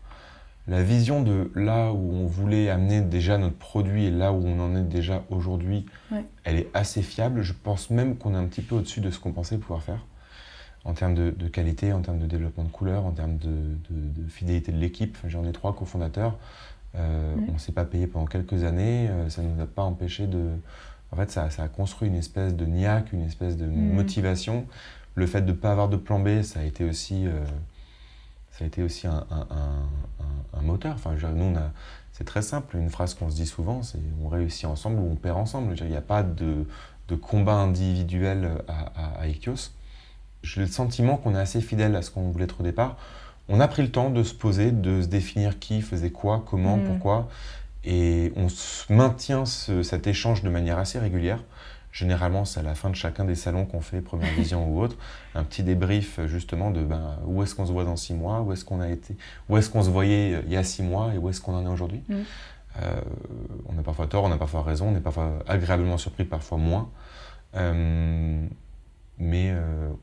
La vision de là où on voulait amener déjà notre produit et là où on en est déjà aujourd'hui, Ouais. elle est assez fiable. Je pense même qu'on est un petit peu au-dessus de ce qu'on pensait pouvoir faire en termes de, de qualité, en termes de développement de couleurs, en termes de, de- de fidélité de l'équipe. J'en ai trois cofondateurs. Euh, Ouais. On ne s'est pas payé pendant quelques années. Euh, ça ne nous a pas empêché de, en fait, ça, ça a construit une espèce de niaque, une espèce de Mhm. motivation. Le fait de ne pas avoir de plan B, ça a été aussi, euh, ça a été aussi un, un- un- un- un moteur. Enfin, je veux dire, nous, c'est très simple. Une phrase qu'on se dit souvent, c'est on réussit ensemble ou on perd ensemble. Il n'y a pas de, de combat individuel à, à. J'ai le sentiment qu'on est assez fidèle à ce qu'on voulait être au départ. On a pris le temps de se poser, de se définir qui faisait quoi, comment, Mhm. pourquoi. Et on maintient ce- cet échange de manière assez régulière. Généralement, c'est à la fin de chacun des salons qu'on fait, Première Vision ou autre, un petit débrief justement de ben, où est-ce qu'on se voit dans six mois, où est-ce qu'on a été, où est-ce qu'on se voyait euh, il y a six mois et où est-ce qu'on en est aujourd'hui. Mm. Euh, on a parfois tort, on a parfois raison, on est parfois agréablement surpris, parfois moins. Euh, mais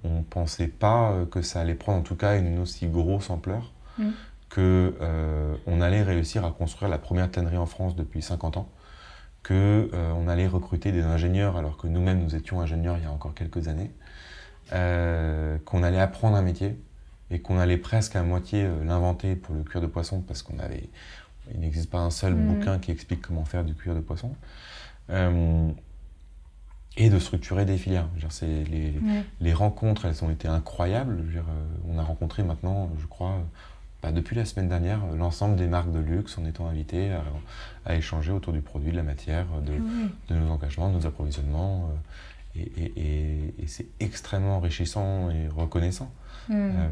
on ne pensait pas que ça allait prendre en tout cas une aussi grosse ampleur mm. qu'on allait réussir à construire la première tannerie en France depuis 50 ans qu'on euh, allait recruter des ingénieurs alors que nous-mêmes nous étions ingénieurs il y a encore quelques années, euh, qu'on allait apprendre un métier et qu'on allait presque à moitié euh, l'inventer pour le cuir de poisson parce qu'on avait, il n'existe pas un seul mm. bouquin qui explique comment faire du cuir de poisson. et de structurer des filières. les, les, rencontres, elles ont été incroyables. on a rencontré maintenant, je crois, bah, depuis la semaine dernière, l'ensemble des marques de luxe en étant invitées à, échanger autour du produit, de la matière, de, ah nos engagements, de nos approvisionnements. Euh, et, c'est extrêmement enrichissant et reconnaissant. Hmm. Euh,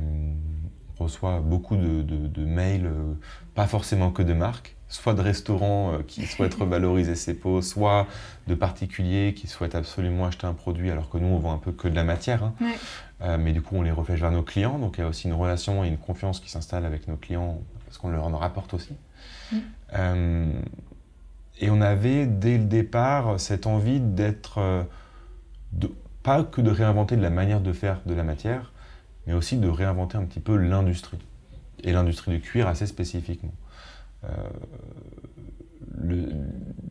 on reçoit beaucoup de, mails, euh, pas forcément que de marques, soit de restaurants qui souhaitent revaloriser ses pots, soit de particuliers qui souhaitent absolument acheter un produit alors que nous on vend un peu que de la matière. Hein. Euh, mais du coup, on les reflète vers nos clients. Donc, il y a aussi une relation et une confiance qui s'installe avec nos clients parce qu'on leur en rapporte aussi. Mm. Euh, et on avait, dès le départ, cette envie d'être, euh, pas que de réinventer de la manière de faire de la matière, mais aussi de réinventer un petit peu l'industrie. Et l'industrie du cuir assez spécifiquement.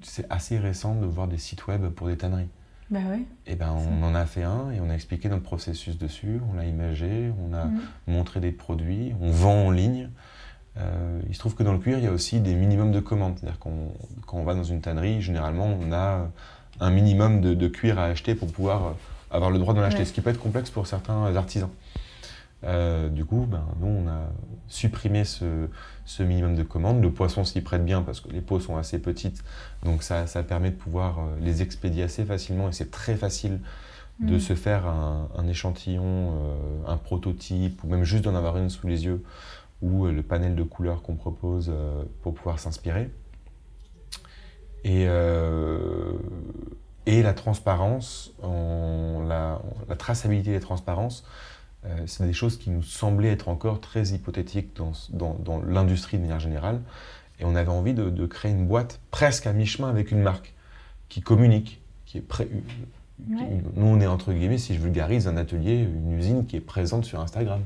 c'est assez récent de voir des sites web pour des tanneries. Bah et ben on en a fait un et on a expliqué notre processus dessus, on l'a imagé, on a mm. montré des produits, on vend en ligne. Euh, il se trouve que dans le cuir, il y a aussi des minimums de commandes. C'est-à-dire qu'on quand on va dans une tannerie, généralement, on a un minimum de, cuir à acheter pour pouvoir avoir le droit d'en acheter, ce qui peut être complexe pour certains artisans. Euh, du coup, ben, nous, on a supprimé ce, minimum de commandes. Le poisson s'y prête bien parce que les peaux sont assez petites, donc ça, permet de pouvoir euh, les expédier assez facilement et c'est très facile de mm. se faire un, échantillon, euh, un prototype ou même juste d'en avoir une sous les yeux ou le panel de couleurs qu'on propose pour pouvoir s'inspirer. Et, et la transparence, la, la, traçabilité des transparences, c'est des choses qui nous semblaient être encore très hypothétiques dans, l'industrie de manière générale. Et on avait envie de, créer une boîte presque à mi-chemin avec une marque qui communique, qui est prêt. Nous, on est entre guillemets, si je vulgarise, un atelier, une usine qui est présente sur Instagram,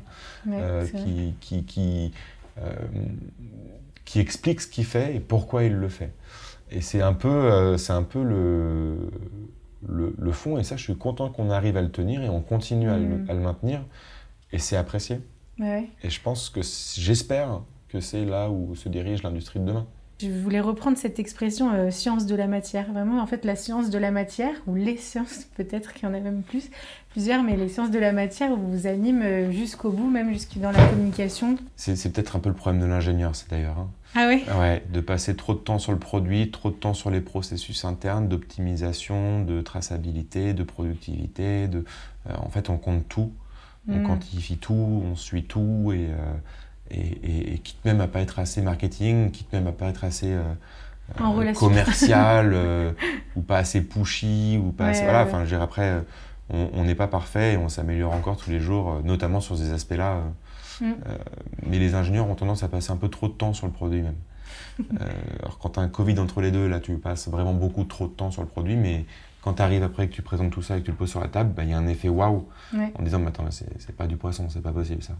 euh, qui, qui, euh, qui, explique ce qu'il fait et pourquoi il le fait. Et c'est un peu, c'est un peu le, le, fond, et ça, je suis content qu'on arrive à le tenir et on continue à, le, mm. maintenir, et c'est apprécié. Et je pense que, j'espère que c'est là où se dirige l'industrie de demain. Je voulais reprendre cette expression euh, science de la matière. Vraiment, en fait, la science de la matière, ou les sciences, peut-être qu'il y en a même plus, plusieurs, mais les sciences de la matière vous animent euh, jusqu'au bout, même jusque dans la communication. C'est peut-être un peu le problème de l'ingénieur, c'est d'ailleurs. Hein. Ah oui? Ouais, de passer trop de temps sur le produit, trop de temps sur les processus internes d'optimisation, de traçabilité, de productivité. De, euh, en fait, on compte tout, on mm. quantifie tout, on suit tout et et, quitte même à pas être assez marketing, quitte même à pas être assez euh, euh, commercial euh, ou pas assez pushy ou pas assez, voilà enfin je après on n'est pas parfait et on s'améliore encore tous les jours notamment sur ces aspects mm. mais les ingénieurs ont tendance à passer un peu trop de temps sur le produit même alors quand tu as un Covid entre les deux là tu passes vraiment beaucoup trop de temps sur le produit mais quand tu arrives après que tu présentes tout ça et que tu le poses sur la table, bah, il y a un effet waouh en disant mais attends, c'est pas du poisson, c'est pas possible ça.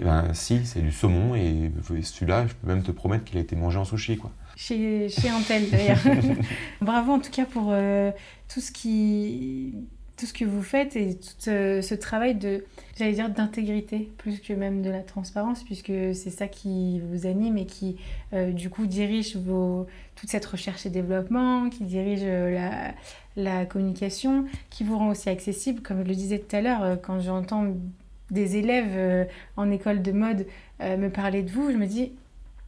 ben, si, c'est du saumon et celui-là, je peux même te promettre qu'il a été mangé en sushi. Quoi. Chez, chez Intel d'ailleurs. Bravo en tout cas pour euh, tout ce qui tout ce que vous faites et tout ce, travail de, j'allais dire, d'intégrité, plus que même de la transparence, puisque c'est ça qui vous anime et qui, euh, du coup, dirige vos, toute cette recherche et développement, qui dirige euh, la, communication, qui vous rend aussi accessible. Comme je le disais tout à l'heure, euh, quand j'entends des élèves en école de mode me parler de vous, je me dis,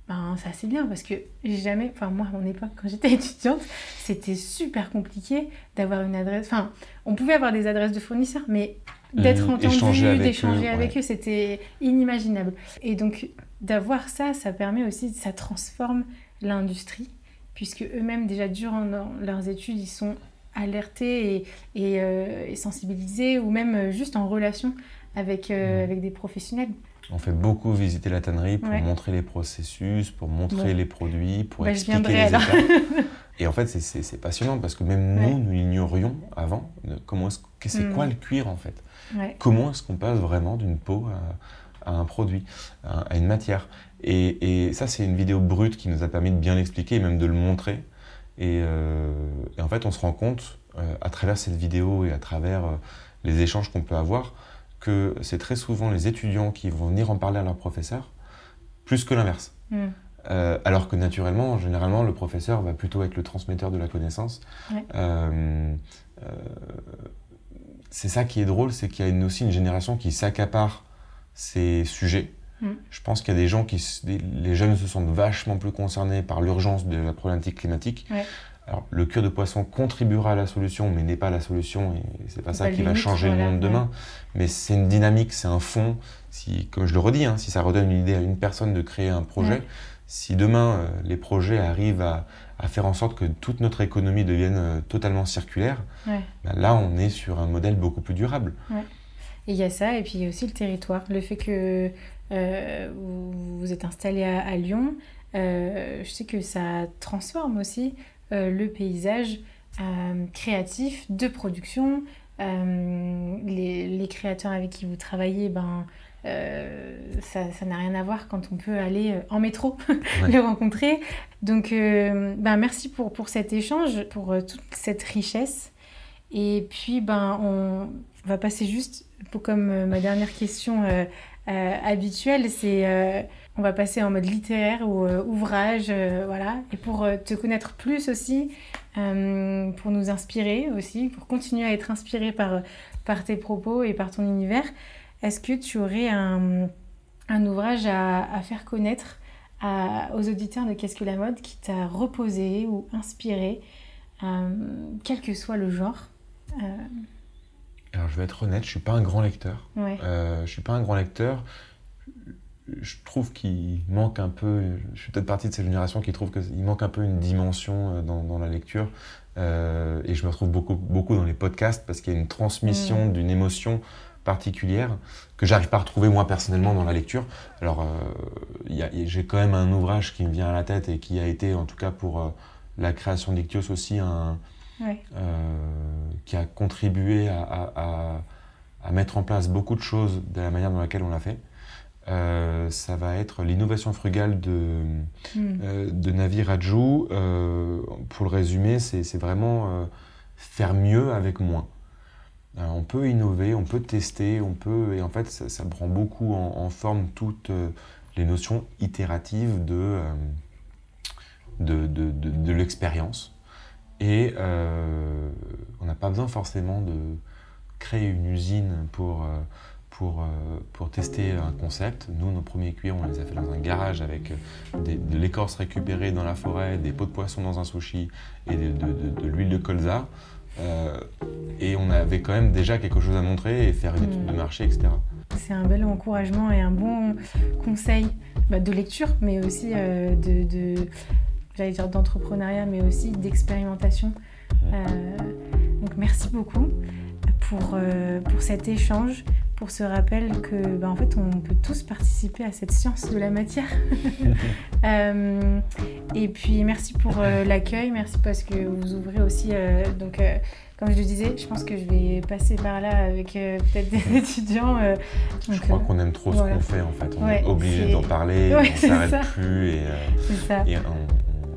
ben, ça c'est bien parce que j'ai jamais, enfin moi à mon époque quand j'étais étudiante, c'était super compliqué d'avoir une adresse, enfin on pouvait avoir des adresses de fournisseurs, mais d'être mmh, entendu, d'échanger avec eux, c'était inimaginable. Et donc d'avoir ça, ça permet aussi, ça transforme l'industrie, puisque eux-mêmes déjà durant leurs études, ils sont alerter et, sensibiliser, ou même juste en relation avec, avec des professionnels. On fait beaucoup visiter la tannerie pour montrer les processus, pour montrer les produits, pour bah, expliquer les étapes. Et en fait, c'est passionnant parce que même nous, nous ignorions avant comment c'est mm. quoi le cuir en fait? Comment est-ce qu'on passe vraiment d'une peau à, un produit, à, une matière? Et, ça, c'est une vidéo brute qui nous a permis de bien l'expliquer et même de le montrer. Et, euh, en fait, on se rend compte euh, à travers cette vidéo et à travers euh, les échanges qu'on peut avoir que c'est très souvent les étudiants qui vont venir en parler à leur professeur, plus que l'inverse. Mm. Euh, alors que naturellement, généralement, le professeur va plutôt être le transmetteur de la connaissance. Euh, euh, c'est ça qui est drôle, c'est qu'il y a aussi une génération qui s'accapare ces sujets. Mm. Je pense qu'il y a des gens qui, les jeunes se sentent vachement plus concernés par l'urgence de la problématique climatique. Alors, le cure de poisson contribuera à la solution, mais n'est pas la solution, et c'est pas ça qui va changer le monde demain. Mais c'est une dynamique, c'est un fond. Si, comme je le redis, hein, si ça redonne une idée à une personne de créer un projet, si demain euh, les projets arrivent à, faire en sorte que toute notre économie devienne euh, totalement circulaire, bah, là on est sur un modèle beaucoup plus durable. Et il y a ça, et puis il y a aussi le territoire. Le fait que euh, vous, êtes installé à, Lyon, je sais que ça transforme aussi le paysage créatif de production. Les, les, créateurs avec qui vous travaillez, ben, euh, ça n'a rien à voir quand on peut aller euh, en métro les rencontrer. Donc, euh, ben, merci pour, pour cet échange, pour toute cette richesse. Et puis, ben, on va passer juste, pour, comme ma dernière question habituelle, c'est on va passer en mode littéraire ou ouvrage, voilà. Et pour te connaître plus aussi, pour nous inspirer aussi, pour continuer à être inspiré par, par tes propos et par ton univers, est-ce que tu aurais un, ouvrage à, faire connaître aux auditeurs de Qu'est-ce que la mode qui t'a reposé ou inspiré, euh, quel que soit le genre euh? Alors je vais être honnête, je suis pas un grand lecteur. Ouais. Euh, je suis pas un grand lecteur. Je trouve qu'il manque un peu, je suis peut-être partie de cette génération qui trouve qu'il manque un peu une dimension dans, la lecture. et je me retrouve beaucoup, beaucoup dans les podcasts parce qu'il y a une transmission mm. d'une émotion particulière que j'arrive pas à retrouver moi personnellement dans la lecture. Alors euh, j'ai quand même un ouvrage qui me vient à la tête et qui a été en tout cas pour euh, la création d'Ictios aussi un, euh, qui a contribué à, à, mettre en place beaucoup de choses de la manière dans laquelle on l'a fait. Ça va être l'innovation frugale de, hmm. de Navi Raju. pour le résumer, c'est vraiment faire mieux avec moins. Euh, on peut innover, on peut tester, on peut, et en fait, ça, prend beaucoup en, forme toutes euh, les notions itératives de, euh, de, de, de, l'expérience. Et on n'a pas besoin forcément de créer une usine pour, pour, pour tester un concept. Nous, nos premiers cuirs, on les a fait dans un garage avec de l'écorce récupérée dans la forêt, des pots de poisson dans un sushi et de, l'huile de colza. Euh, et on avait quand même déjà quelque chose à montrer et faire une étude de mm. marché, etc. C'est un bel encouragement et un bon conseil bah, de lecture, mais aussi euh, de, de dire d'entrepreneuriat, mais aussi d'expérimentation. Euh, donc merci beaucoup pour, pour cet échange, pour ce rappel que bah, en fait on peut tous participer à cette science de la matière. Euh, et puis merci pour euh, l'accueil, merci parce que vous ouvrez aussi euh, donc comme je le disais, je pense que je vais passer par là avec peut-être des étudiants. je crois qu'on aime trop ce qu'on fait en fait. On est obligé d'en parler, on ne s'arrête plus et, et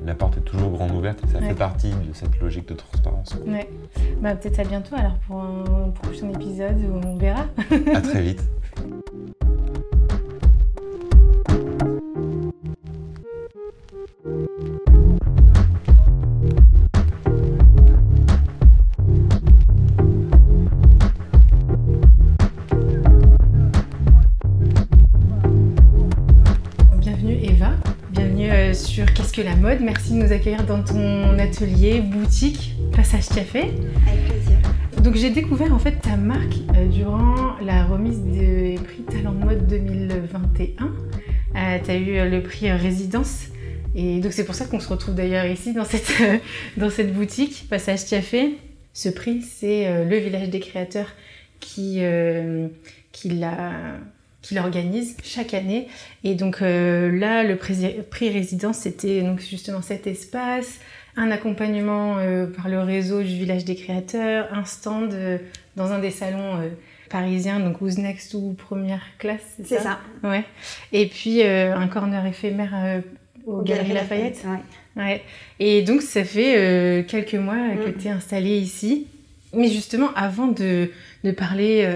la porte est toujours grande ouverte et ça fait partie de cette logique de transparence. Ouais. Bah, peut-être à bientôt alors pour un prochain épisode où on verra. à très vite. La mode. Merci de nous accueillir dans ton atelier, boutique, Passage Café. Avec plaisir. Donc j'ai découvert en fait ta marque euh, durant la remise des prix Talent de Mode 2021. tu as eu euh, le prix euh, Résidence. Et donc c'est pour ça qu'on se retrouve d'ailleurs ici dans cette, dans cette boutique, Passage Café. ce prix, c'est le village des créateurs qui, qui l'a qui l'organise chaque année. Et donc là, le prix résidence, c'était donc justement cet espace, un accompagnement par le réseau du village des créateurs, un stand dans un des salons parisien, donc Who's Next ou première classe, c'est ça, ça Ouais. Et puis euh, un corner éphémère euh, au Galerie Lafayette. ouais. Et donc ça fait euh, quelques mois que mm. tu es installée ici. Mais justement, avant de, de parler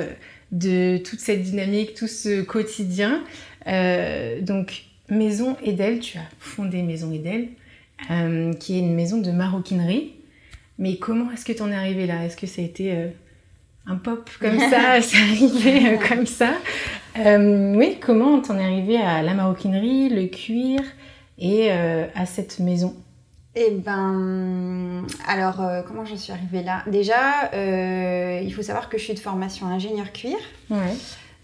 de toute cette dynamique, tout ce quotidien, donc Maison Edel, tu as fondé Maison Edel, qui est une maison de maroquinerie. Mais comment est-ce que tu en es arrivée là? Est-ce que ça a été un pop comme ça, c'est arrivé euh, comme ça? Euh, oui, comment t'en es arrivé à la maroquinerie, le cuir et euh, à cette maison? Eh ben, alors comment j'en suis arrivée là? Déjà, il faut savoir que je suis de formation ingénieur cuir. Ouais.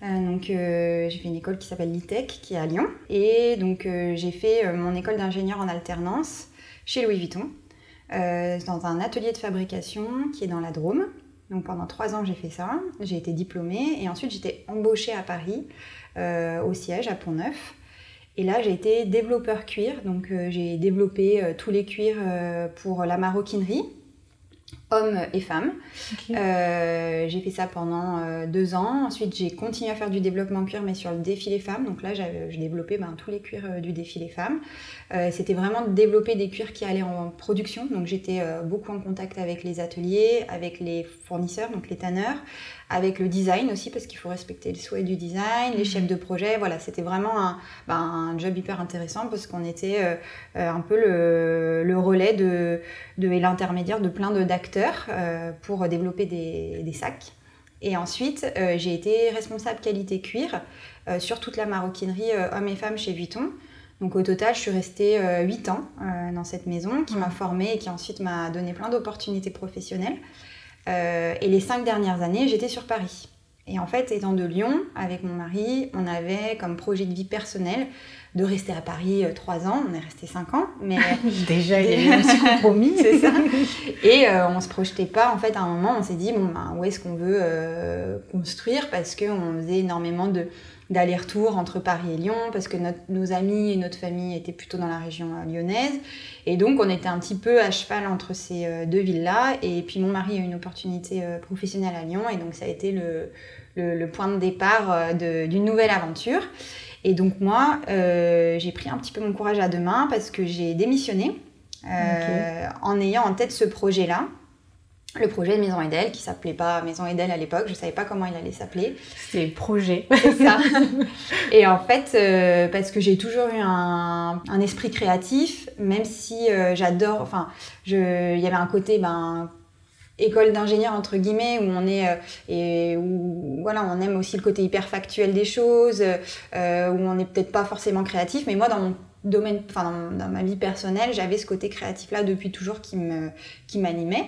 donc j'ai fait une école qui s'appelle l'ITEC, qui est à Lyon. Et donc j'ai fait mon école d'ingénieur en alternance chez Louis Vuitton, dans un atelier de fabrication qui est dans la Drôme. Donc pendant trois ans, j'ai fait ça. J'ai été diplômée et ensuite j'étais embauchée à Paris, euh, au siège, à Pont-Neuf. Et là, j'ai été développeur cuir. Donc euh, j'ai développé euh, tous les cuirs pour la maroquinerie hommes et femmes. Euh, j'ai fait ça pendant euh, deux ans. Ensuite, j'ai continué à faire du développement cuir, mais sur le défilé femmes. Donc là, j'ai développé ben, tous les cuirs euh, du défilé femmes. C'était vraiment de développer des cuirs qui allaient en production. Donc j'étais beaucoup en contact avec les ateliers, avec les fournisseurs, donc les tanneurs, avec le design aussi, parce qu'il faut respecter le souhait du design, les mhm. chefs de projet. Voilà, c'était vraiment un, ben, un, job hyper intéressant parce qu'on était euh, euh, un peu le, le relais de, de et l'intermédiaire de plein d'acteurs euh, pour développer des, des, sacs. Et ensuite, j'ai été responsable qualité cuir sur toute la maroquinerie hommes et femmes chez Vuitton. Donc au total, je suis restée 8 ans dans cette maison qui m'a formée et qui ensuite m'a donné plein d'opportunités professionnelles. Euh, et les cinq dernières années, j'étais sur Paris. Et en fait, étant de Lyon, avec mon mari, on avait comme projet de vie personnel de rester à Paris euh, trois ans. On est resté cinq ans, mais déjà il y a eu un petit compromis, c'est ça. Et euh, on se projetait pas. En fait, à un moment, on s'est dit bon, ben, où est-ce qu'on veut construire? Parce qu'on faisait énormément de d'aller-retour entre Paris et Lyon, parce que nos amis et notre famille étaient plutôt dans la région euh, lyonnaise. Et donc, on était un petit peu à cheval entre ces euh, deux villes-là. Et puis, mon mari a eu une opportunité euh, professionnelle à Lyon, et donc ça a été le, le, point de départ d'une nouvelle aventure. Et donc, moi, j'ai pris un petit peu mon courage à deux mains parce que j'ai démissionné en ayant en tête ce projet-là le projet de Maison Edel, qui s'appelait pas Maison Edel à l'époque, je savais pas comment il allait s'appeler. C'était projet. C'est ça. Et en fait, euh, parce que j'ai toujours eu un, esprit créatif, même si euh, j'adore, enfin, il y avait un côté, ben, école d'ingénieur entre guillemets où on est euh, et où voilà on aime aussi le côté hyper factuel des choses où on n'est peut-être pas forcément créatif mais moi dans mon domaine, enfin dans, ma vie personnelle, j'avais ce côté créatif-là depuis toujours qui me qui m'animait.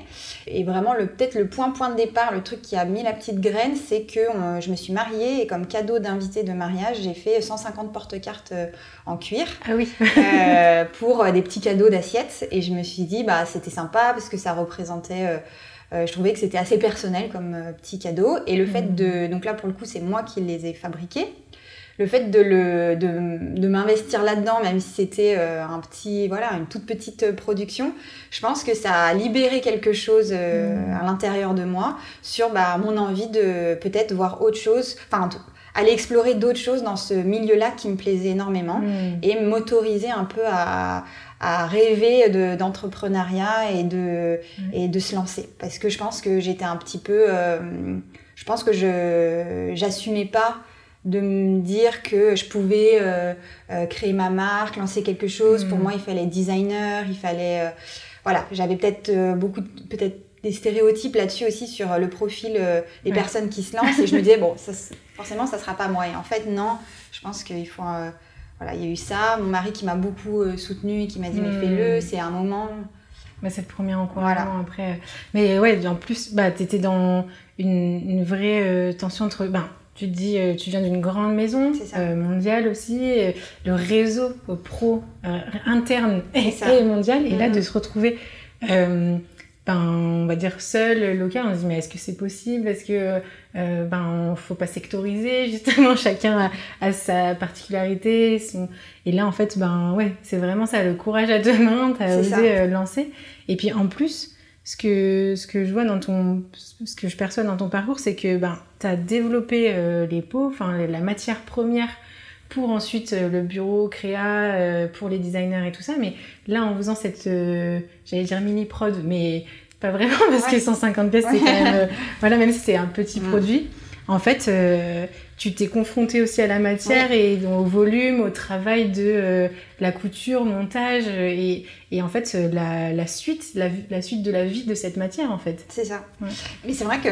Et vraiment, le peut-être le point point de départ, le truc qui a mis la petite graine, c'est que je me suis mariée et comme cadeau d'invité de mariage, j'ai fait 150 porte-cartes euh, en cuir. Ah oui. euh, pour euh, des petits cadeaux d'assiettes. Et je me suis dit, bah c'était sympa parce que ça représentait. Euh, euh je trouvais que c'était assez personnel comme petit cadeau. Et le fait mmh. de. Donc là, pour le coup, c'est moi qui les ai fabriqués le fait de, le, de, m'investir là-dedans, même si c'était euh, un petit, voilà, une toute petite euh, production, je pense que ça a libéré quelque chose euh, mm. à l'intérieur de moi sur bah, mon envie de peut-être voir autre chose, enfin aller explorer d'autres choses dans ce milieu-là qui me plaisait énormément mm. et m'autoriser un peu à, à rêver d'entrepreneuriat et de, mm. et de se lancer. Parce que je pense que j'étais un petit peu... je pense que je j'assumais pas de me dire que je pouvais euh, euh, créer ma marque, lancer quelque chose. Pour mm. moi, il fallait designer, il fallait... Euh, voilà, j'avais peut-être beaucoup, peut-être des stéréotypes là-dessus aussi sur le profil des personnes qui se lancent. Et je me disais, bon, ça, forcément, ça sera pas moi. Et en fait, non, je pense qu'il faut... voilà, il y a eu ça. Mon mari qui m'a beaucoup soutenu et qui m'a dit, mais mm. fais-le, c'est un moment... Bah, c'est le premier encouragement après. Mais ouais, en plus, bah, tu étais dans une, une vraie tension entre... Ben, tu te dis, euh, tu viens d'une grande maison euh, mondiale aussi, euh, le réseau pro interne et, mondial, et là mm-hmm. de se retrouver ben, ben, on va dire seul, local, on se dit mais est-ce que c'est possible? Est-ce que euh, ben faut pas sectoriser justement Chacun a, sa particularité. Et là en fait ben ouais c'est vraiment ça le courage à deux mains. T'as osé euh, lancer. Et puis en plus ce que ce que je vois dans ton ce que je perçois dans ton parcours c'est que ben t'as développé euh, les pots, enfin la matière première pour ensuite euh, le bureau créa euh, pour les designers et tout ça. Mais là, en faisant cette, j'allais dire mini prod, mais pas vraiment parce que 150 pièces, c'est quand même, voilà, même si c'est un petit produit. En fait, tu t'es confronté aussi à la matière et au volume, au travail de la couture, montage et, et en fait la, la suite, la, la, suite de la vie de cette matière en fait. C'est ça. Mais c'est vrai que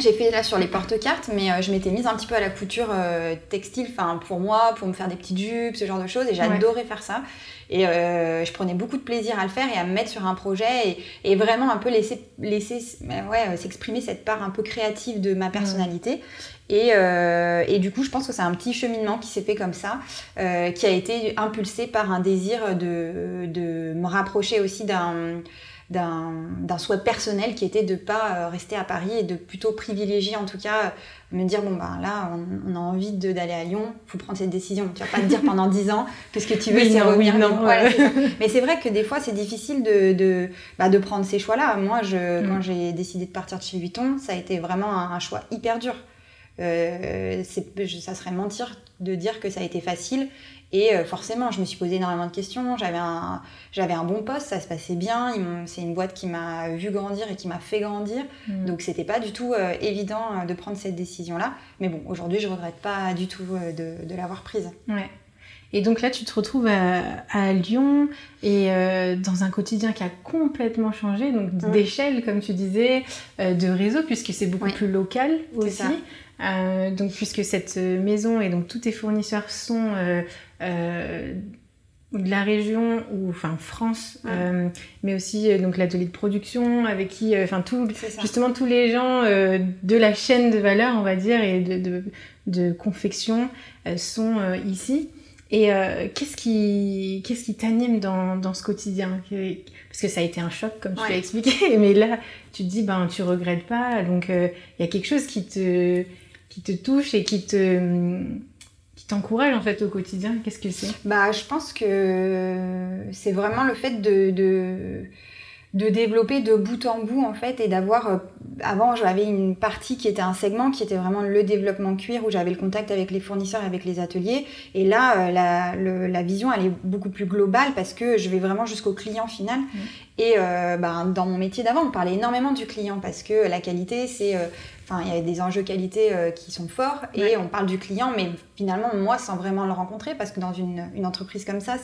j'ai fait là sur les porte-cartes, mais euh, je m'étais mise un petit peu à la couture euh, textile, enfin pour moi, pour me faire des petites jupes, ce genre de choses, et j'adorais faire ça. Et euh, je prenais beaucoup de plaisir à le faire et à me mettre sur un projet et, vraiment un peu laisser, laisser ouais, s'exprimer cette part un peu créative de ma personnalité. Et, et, du coup, je pense que c'est un petit cheminement qui s'est fait comme ça, qui a été impulsé par un désir de, de me rapprocher aussi d'un d'un souhait personnel qui était de ne pas euh, rester à Paris et de plutôt privilégier en tout cas me dire bon ben là on, a envie d'aller à Lyon faut prendre cette décision. Tu vas pas te dire pendant 10 ans que ce que tu veux c'est revenir. non, mais c'est vrai que des fois c'est difficile de, de, bah, de, prendre ces choix là moi je, mm. quand j'ai décidé de partir de chez Vuitton ça a été vraiment un, choix hyper dur euh, ça serait mentir de dire que ça a été facile et euh, forcément, je me suis posé énormément de questions. J'avais un, j'avais un bon poste, ça se passait bien. C'est une boîte qui m'a vu grandir et qui m'a fait grandir. Mm. Donc, c'était pas du tout euh, évident de prendre cette décision-là. Mais bon, aujourd'hui, je regrette pas du tout de, de l'avoir prise. Ouais. Et donc là, tu te retrouves à, Lyon et dans un quotidien qui a complètement changé, donc d'échelle, comme tu disais, de réseau, puisque c'est beaucoup plus local aussi. donc, puisque cette maison et donc tous tes fournisseurs sont euh, de la région ou enfin France euh, mais aussi euh, donc l'atelier de production avec qui enfin tout justement tous les gens de la chaîne de valeur on va dire et de, de, de confection sont ici et qu'est-ce qui qu'est-ce qui t'anime dans, dans, ce quotidien? Parce que ça a été un choc comme tu l'as expliqué mais là tu te dis ben tu regrettes pas. Donc il y a quelque chose qui te qui te touche et qui te t'encourage en fait au quotidien. Qu'est-ce que c'est? Bah, je pense que c'est vraiment le fait de, de, de, développer de bout en bout en fait et d'avoir. Euh, avant, j'avais une partie qui était un segment qui était vraiment le développement cuir où j'avais le contact avec les fournisseurs, avec les ateliers. Et là, euh, la, la, vision elle est beaucoup plus globale parce que je vais vraiment jusqu'au client final. Mmh. Et euh, bah, dans mon métier d'avant, on parlait énormément du client parce que la qualité, c'est Enfin, il y a des enjeux qualité euh, qui sont forts et on parle du client, mais finalement, moi, sans vraiment le rencontrer, parce que dans une, une entreprise comme ça,